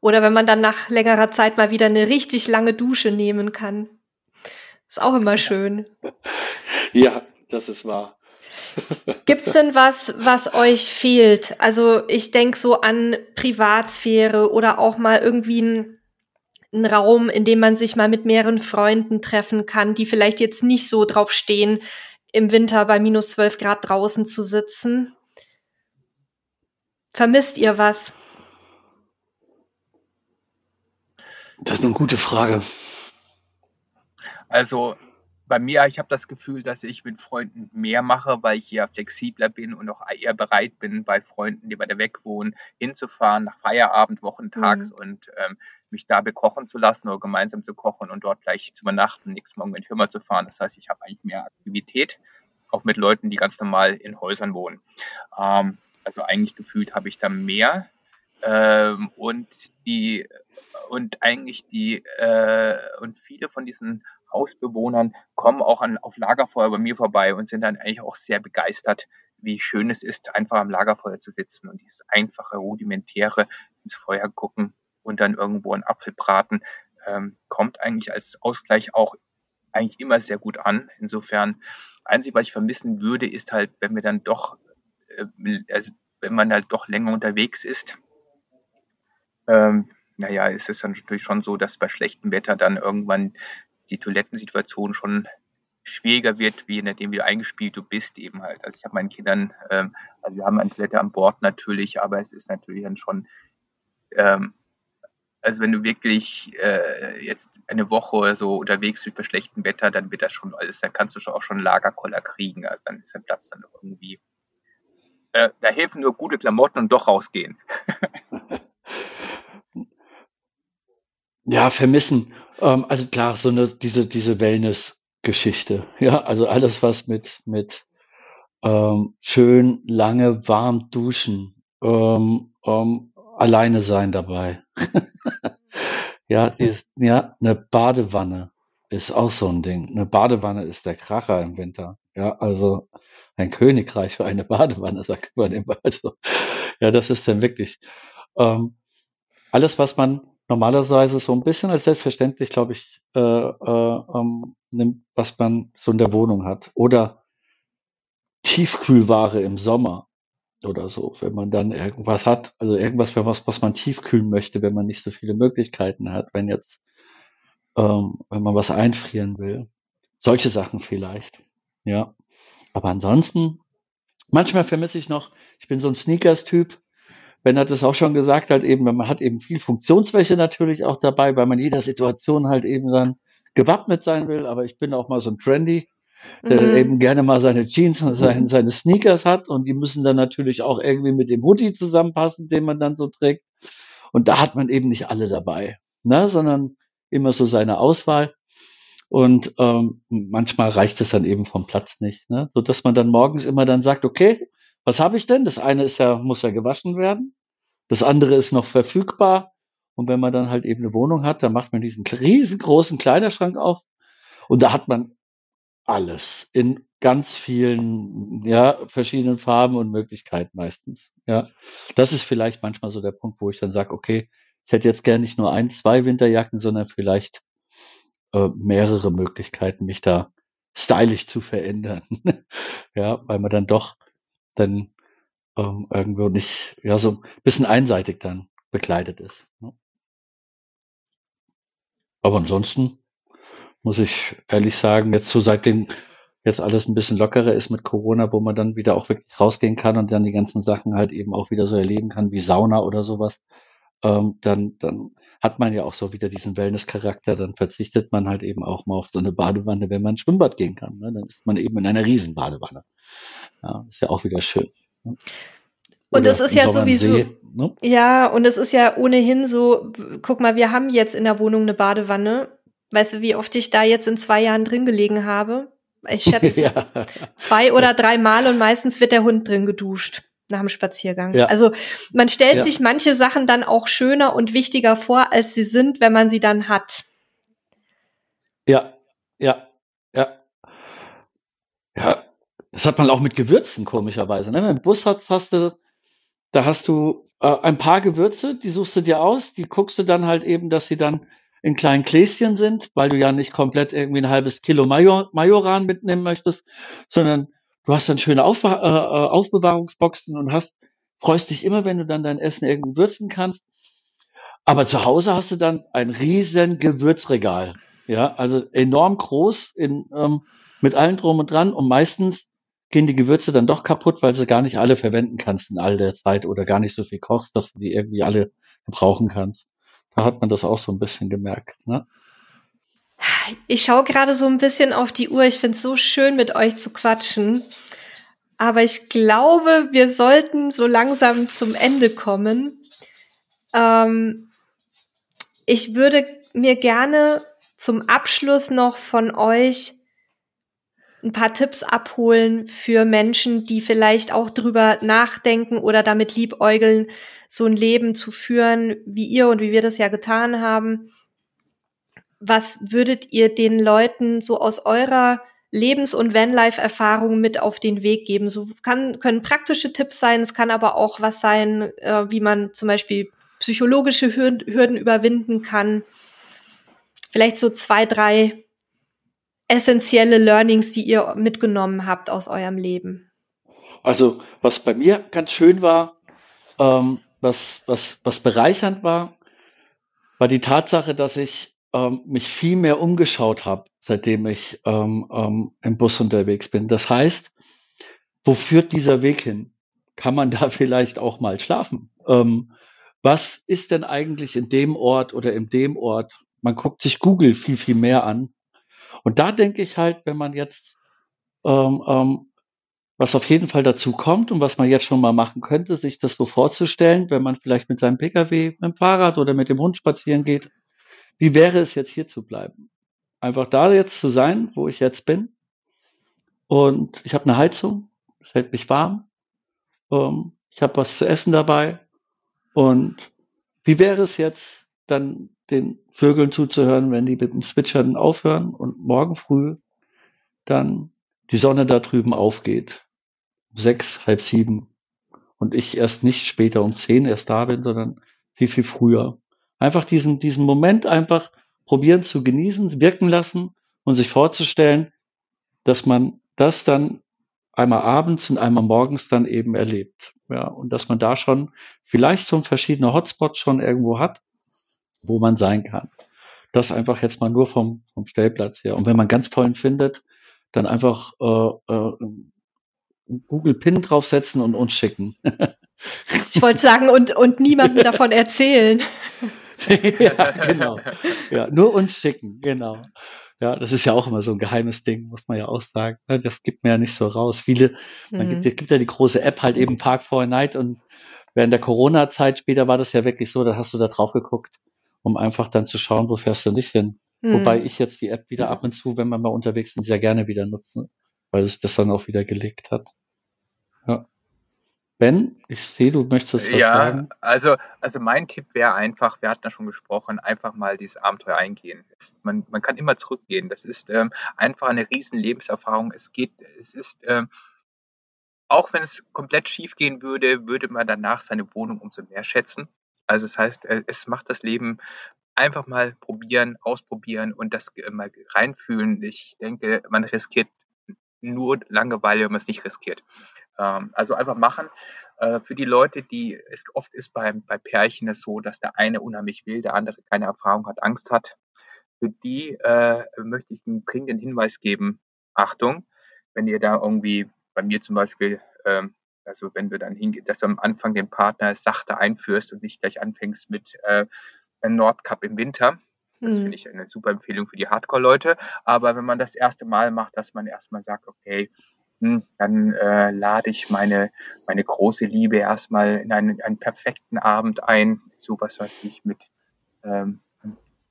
Oder wenn man dann nach längerer Zeit mal wieder eine richtig lange Dusche nehmen kann. Ist auch immer schön. [LAUGHS] Ja, das ist wahr. Gibt's denn was, was euch fehlt? Also ich denke so an Privatsphäre oder auch mal irgendwie ein ein Raum, in dem man sich mal mit mehreren Freunden treffen kann, die vielleicht jetzt nicht so drauf stehen, im Winter bei minus 12 Grad draußen zu sitzen. Vermisst ihr was? Das ist eine gute Frage. Also bei mir, ich habe das Gefühl, dass ich mit Freunden mehr mache, weil ich eher flexibler bin und auch eher bereit bin, bei Freunden, die weiter weg wohnen, hinzufahren nach Feierabend, wochentags mhm. und ähm, mich da bekochen zu lassen oder gemeinsam zu kochen und dort gleich zu übernachten, nächsten Morgen in die Firma zu fahren. Das heißt, ich habe eigentlich mehr Aktivität, auch mit Leuten, die ganz normal in Häusern wohnen. Ähm, also eigentlich gefühlt habe ich da mehr. Ähm, und die und eigentlich die äh, und viele von diesen Hausbewohnern kommen auch an, auf Lagerfeuer bei mir vorbei und sind dann eigentlich auch sehr begeistert, wie schön es ist, einfach am Lagerfeuer zu sitzen und dieses einfache, rudimentäre ins Feuer gucken und dann irgendwo einen Apfel braten, ähm, kommt eigentlich als Ausgleich auch eigentlich immer sehr gut an. Insofern, einzig, was ich vermissen würde, ist halt, wenn wir dann doch, äh, also wenn man halt doch länger unterwegs ist, ähm, naja, ist es dann natürlich schon so, dass bei schlechtem Wetter dann irgendwann die Toilettensituation schon schwieriger wird, wie nachdem wie eingespielt du bist eben halt. Also ich habe meinen Kindern, ähm, also wir haben eine Toilette an Bord natürlich, aber es ist natürlich dann schon, ähm, also wenn du wirklich äh, jetzt eine Woche oder so unterwegs bist bei schlechtem Wetter, dann wird das schon alles, dann kannst du schon auch schon Lagerkoller kriegen, also dann ist der Platz dann irgendwie. Äh, da helfen nur gute Klamotten und doch rausgehen. [LAUGHS] Ja, vermissen. Ähm, also klar, so eine, diese, diese Wellness-Geschichte. [LAUGHS] Ja, also alles, was mit, mit ähm, schön lange warm duschen, ähm, ähm, alleine sein dabei. [LAUGHS] ja, ist, ja, eine Badewanne ist auch so ein Ding. Eine Badewanne ist der Kracher im Winter. Ja, also ein Königreich für eine Badewanne, [LAUGHS] sagt man immer. Also, ja, das ist dann wirklich ähm, alles, was man normalerweise so ein bisschen als selbstverständlich, glaube ich, äh, äh, ähm, nimmt, was man so in der Wohnung hat. Oder Tiefkühlware im Sommer oder so, wenn man dann irgendwas hat, also irgendwas, was, was man tiefkühlen möchte, wenn man nicht so viele Möglichkeiten hat, wenn jetzt, ähm, wenn man was einfrieren will. Solche Sachen vielleicht, ja. Aber ansonsten, manchmal vermisse ich noch, ich bin so ein Sneakers-Typ, Ben hat es auch schon gesagt, halt eben, man hat eben viel Funktionsfläche natürlich auch dabei, weil man jeder Situation halt eben dann gewappnet sein will. Aber ich bin auch mal so ein Trendy, der mhm. eben gerne mal seine Jeans und seine, mhm. seine Sneakers hat und die müssen dann natürlich auch irgendwie mit dem Hoodie zusammenpassen, den man dann so trägt. Und da hat man eben nicht alle dabei, ne, sondern immer so seine Auswahl. Und ähm, manchmal reicht es dann eben vom Platz nicht, ne? so dass man dann morgens immer dann sagt, okay, was habe ich denn? Das eine ist ja, muss ja gewaschen werden. Das andere ist noch verfügbar. Und wenn man dann halt eben eine Wohnung hat, dann macht man diesen riesengroßen Kleiderschrank auf. Und da hat man alles in ganz vielen, ja, verschiedenen Farben und Möglichkeiten meistens. Ja, das ist vielleicht manchmal so der Punkt, wo ich dann sage, okay, ich hätte jetzt gern nicht nur ein, zwei Winterjacken, sondern vielleicht äh, mehrere Möglichkeiten, mich da stylisch zu verändern. [LAUGHS] ja, weil man dann doch dann ähm, irgendwo nicht, ja, so ein bisschen einseitig dann bekleidet ist. Ne? Aber ansonsten muss ich ehrlich sagen, jetzt so seitdem jetzt alles ein bisschen lockerer ist mit Corona, wo man dann wieder auch wirklich rausgehen kann und dann die ganzen Sachen halt eben auch wieder so erleben kann, wie Sauna oder sowas, ähm, dann, dann hat man ja auch so wieder diesen Wellness-Charakter, dann verzichtet man halt eben auch mal auf so eine Badewanne, wenn man ins Schwimmbad gehen kann. Ne? Dann ist man eben in einer Riesenbadewanne. Ja, ist ja auch wieder schön. Ne? Und es ist ja sowieso, See, ne? ja, und es ist ja ohnehin so, guck mal, wir haben jetzt in der Wohnung eine Badewanne. Weißt du, wie oft ich da jetzt in zwei Jahren drin gelegen habe? Ich [LAUGHS] schätze ja. zwei oder drei Mal und meistens wird der Hund drin geduscht nach dem Spaziergang. Ja. Also man stellt ja. sich manche Sachen dann auch schöner und wichtiger vor, als sie sind, wenn man sie dann hat. Ja, ja, ja. Ja, das hat man auch mit Gewürzen, komischerweise. Ne? Einen Bus hast, hast du, da hast du äh, ein paar Gewürze, die suchst du dir aus, die guckst du dann halt eben, dass sie dann in kleinen Gläschen sind, weil du ja nicht komplett irgendwie ein halbes Kilo Major, Majoran mitnehmen möchtest, sondern du hast dann schöne Auf, äh, äh, Aufbewahrungsboxen und hast, freust dich immer, wenn du dann dein Essen irgendwie würzen kannst. Aber zu Hause hast du dann ein riesen Gewürzregal. Ja, also enorm groß in, ähm, mit allen drum und dran und meistens gehen die Gewürze dann doch kaputt, weil sie gar nicht alle verwenden kannst in all der Zeit oder gar nicht so viel kochst, dass du die irgendwie alle gebrauchen kannst. Da hat man das auch so ein bisschen gemerkt. Ne? Ich schaue gerade so ein bisschen auf die Uhr. Ich finde es so schön, mit euch zu quatschen. Aber ich glaube, wir sollten so langsam zum Ende kommen. Ähm, ich würde mir gerne zum Abschluss noch von euch ein paar Tipps abholen für Menschen, die vielleicht auch drüber nachdenken oder damit liebäugeln, so ein Leben zu führen, wie ihr und wie wir das ja getan haben. Was würdet ihr den Leuten so aus eurer Lebens- und Vanlife-Erfahrung mit auf den Weg geben? So kann, können praktische Tipps sein, es kann aber auch was sein, äh, wie man zum Beispiel psychologische Hürden überwinden kann. Vielleicht so zwei, drei essentielle Learnings, die ihr mitgenommen habt aus eurem Leben? Also, was bei mir ganz schön war, ähm, was, was, was bereichernd war, war die Tatsache, dass ich ähm, mich viel mehr umgeschaut habe, seitdem ich ähm, ähm, im Bus unterwegs bin. Das heißt, wo führt dieser Weg hin? Kann man [LAUGHS] da vielleicht auch mal schlafen? Ähm, was ist denn eigentlich in dem Ort oder in dem Ort? Man guckt sich Google viel, viel mehr an und da denke ich halt, wenn man jetzt, ähm, was auf jeden Fall dazu kommt und was man jetzt schon mal machen könnte, sich das so vorzustellen, wenn man vielleicht mit seinem Pkw, mit dem Fahrrad oder mit dem Hund spazieren geht, wie wäre es jetzt hier zu bleiben? Einfach da jetzt zu sein, wo ich jetzt bin. Und ich habe eine Heizung, es hält mich warm. Ähm, ich habe was zu essen dabei. Und wie wäre es jetzt, dann den Vögeln zuzuhören, wenn die mit dem Zwitschern aufhören und morgen früh dann die Sonne da drüben aufgeht. Sechs, halb sieben. Und ich erst nicht später um zehn erst da bin, sondern viel, viel früher. Einfach diesen, diesen Moment einfach probieren zu genießen, wirken lassen und sich vorzustellen, dass man das dann einmal abends und einmal morgens dann eben erlebt. Ja, und dass man da schon vielleicht so verschiedene Hotspots schon irgendwo hat, wo man sein kann. Das einfach jetzt mal nur vom, vom Stellplatz her. Und wenn man ganz tollen findet, dann einfach äh, äh, Google Pin draufsetzen und uns schicken. ich wollte sagen, und, und niemandem davon erzählen. [LAUGHS] [LAUGHS] ja, genau. Ja, nur uns schicken, genau. Ja, das ist ja auch immer so ein geheimes Ding, muss man ja auch sagen. Ne, das gibt man ja nicht so raus. Viele, mhm. man gibt, gibt ja die große App halt eben Park for Night und während der Corona-Zeit später war das ja wirklich so, da hast du da drauf geguckt um einfach dann zu schauen, wo fährst du nicht hin. Mhm. Wobei ich jetzt die App wieder ab und zu, wenn man mal unterwegs ist, sehr gerne wieder nutze, weil es das dann auch wieder gelegt hat. Ja. Ben, ich sehe, du möchtest was ja, sagen. Ja, also, also mein Tipp wäre einfach, wir hatten ja schon gesprochen, einfach mal dieses Abenteuer eingehen. Es, man, man kann immer zurückgehen. Das ist ähm, einfach eine riesen Lebenserfahrung. Es geht, es ist, ähm, auch wenn es komplett schief gehen würde, würde man danach seine Wohnung umso mehr schätzen. Also das heißt, äh, es macht das Leben einfach mal probieren, ausprobieren und das mal reinfühlen. Ich denke, man riskiert nur Langeweile, wenn man es nicht riskiert. Ähm, also einfach machen. Äh, für die Leute, die es oft ist bei, bei Pärchen es so, dass der eine unheimlich will, der andere keine Erfahrung hat, Angst hat. Für die äh, möchte ich einen dringenden Hinweis geben. Achtung, wenn ihr da irgendwie, bei mir zum Beispiel, ähm, also wenn du dann hingehst, dass du am Anfang den Partner sachte einführst und nicht gleich anfängst mit äh, Nordcup im Winter. Das mhm. finde ich eine super Empfehlung für die Hardcore-Leute. Aber wenn man das erste Mal macht, dass man erstmal sagt, okay, hm, dann äh, lade ich meine, meine große Liebe erstmal in einen, einen perfekten Abend ein. So was weiß ich mit ähm,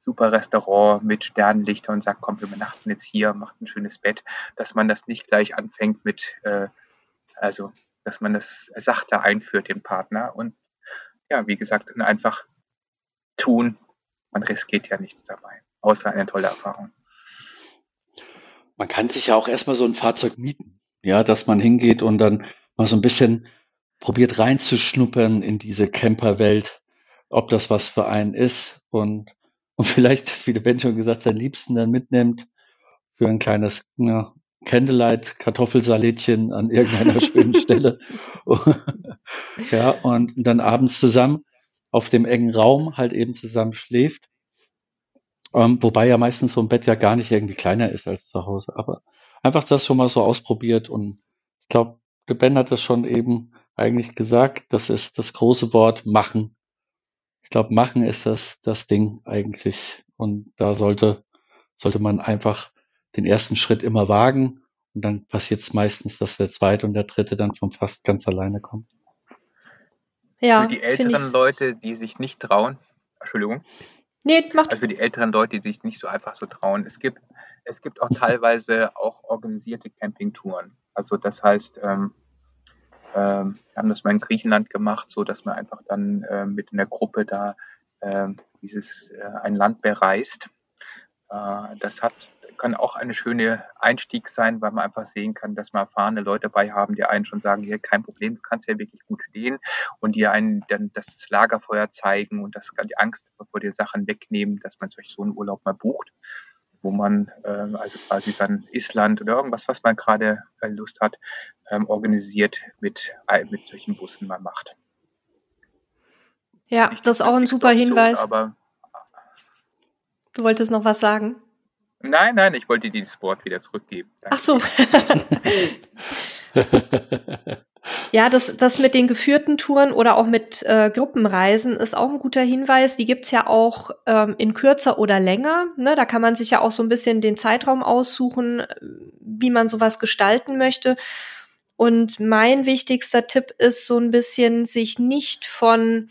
super Restaurant mit Sternenlichter und sagt, komm, wir übernachten jetzt hier, macht ein schönes Bett, dass man das nicht gleich anfängt mit, äh, also dass man das sachte einführt, den Partner. Und ja, wie gesagt, einfach tun. Man riskiert ja nichts dabei, außer eine tolle Erfahrung. Man kann sich ja auch erstmal so ein Fahrzeug mieten, ja, dass man hingeht und dann mal so ein bisschen probiert reinzuschnuppern in diese Camperwelt, ob das was für einen ist und, [LAUGHS] und vielleicht, wie der Ben schon gesagt, seinen Liebsten dann mitnimmt für ein kleines ja, Candlelight Kartoffelsalätchen an [LAUGHS] irgendeiner schönen Stelle. [LAUGHS] ja, und dann abends zusammen auf dem engen Raum halt eben zusammen schläft. Ähm, wobei ja meistens so ein Bett ja gar nicht irgendwie kleiner ist als zu Hause. Aber einfach das schon mal so ausprobiert und ich glaube, der Ben hat das schon eben eigentlich gesagt. Das ist das große Wort machen. Ich glaube, machen ist das, das Ding eigentlich. Und da sollte, sollte man einfach den ersten Schritt immer wagen. Und dann passiert es meistens, dass der zweite und der dritte dann vom fast ganz alleine kommt. Ja, für die älteren Leute, die sich nicht trauen, Entschuldigung. Nee, macht. Also für die älteren Leute, die sich nicht so einfach so trauen. Es gibt, es gibt auch teilweise auch organisierte Campingtouren. Also das heißt, ähm, ähm, wir haben das mal in Griechenland gemacht, so dass man einfach dann äh, mit einer Gruppe da äh, dieses äh, ein Land bereist. Äh, das hat kann auch eine schöne Einstieg sein, weil man einfach sehen kann, dass man erfahrene Leute dabei haben, die einen schon sagen, hier kein Problem, du kannst ja wirklich gut stehen und die einen dann das Lagerfeuer zeigen und das die Angst vor dir Sachen wegnehmen, dass man solch so einen Urlaub mal bucht, wo man äh, also quasi dann Island oder irgendwas, was man gerade äh, Lust hat, ähm, organisiert mit, äh, mit solchen Bussen mal macht. Ja, Nicht das ist auch ein super Hinweis. Aber du wolltest noch was sagen? Nein, nein, ich wollte dir das Wort wieder zurückgeben. Danke. Ach so. [LAUGHS] ja, das, das mit den geführten Touren oder auch mit äh, Gruppenreisen ist auch ein guter Hinweis. Die gibt's ja auch ähm, in kürzer oder länger. Ne? Da kann man sich ja auch so ein bisschen den Zeitraum aussuchen, wie man sowas gestalten möchte. Und mein wichtigster Tipp ist so ein bisschen, sich nicht von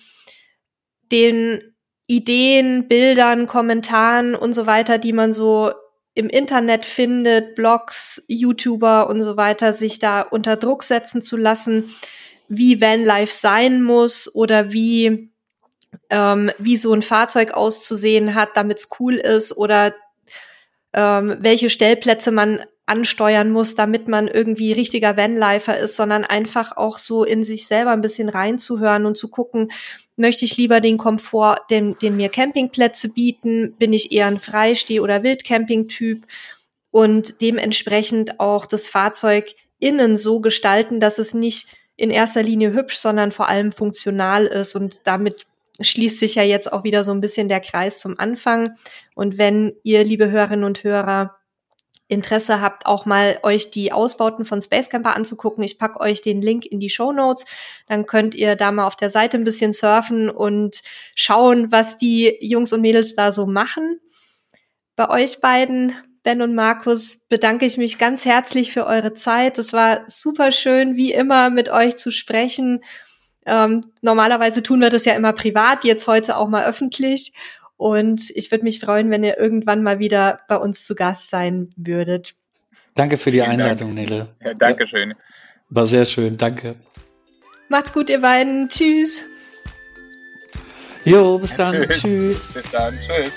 den Ideen, Bildern, Kommentaren und so weiter, die man so im Internet findet, Blogs, YouTuber und so weiter, sich da unter Druck setzen zu lassen, wie Vanlife sein muss oder wie, ähm, wie so ein Fahrzeug auszusehen hat, damit es cool ist oder ähm, welche Stellplätze man ansteuern muss, damit man irgendwie richtiger Vanlifer ist, sondern einfach auch so in sich selber ein bisschen reinzuhören und zu gucken, möchte ich lieber den Komfort, den, den mir Campingplätze bieten, bin ich eher ein Freisteh- oder Wildcamping-Typ? Und dementsprechend auch das Fahrzeug innen so gestalten, dass es nicht in erster Linie hübsch, sondern vor allem funktional ist. Und damit schließt sich ja jetzt auch wieder so ein bisschen der Kreis zum Anfang. Und wenn ihr, liebe Hörerinnen und Hörer, Interesse habt, auch mal euch die Ausbauten von Space Camper anzugucken, ich packe euch den Link in die Show Notes. Dann könnt ihr da mal auf der Seite ein bisschen surfen und schauen, was die Jungs und Mädels da so machen. Bei euch beiden, Ben und Markus, bedanke ich mich ganz herzlich für eure Zeit. Es war super schön, wie immer, mit euch zu sprechen. Ähm, normalerweise tun wir das ja immer privat, jetzt heute auch mal öffentlich. Und ich würde mich freuen, wenn ihr irgendwann mal wieder bei uns zu Gast sein würdet. Danke für die Vielen Einladung, Dank. Nele. Ja, danke schön. Ja, war sehr schön, danke. Macht's gut, ihr beiden. Tschüss. Jo, bis dann. Tschüss. Bis dann. Tschüss.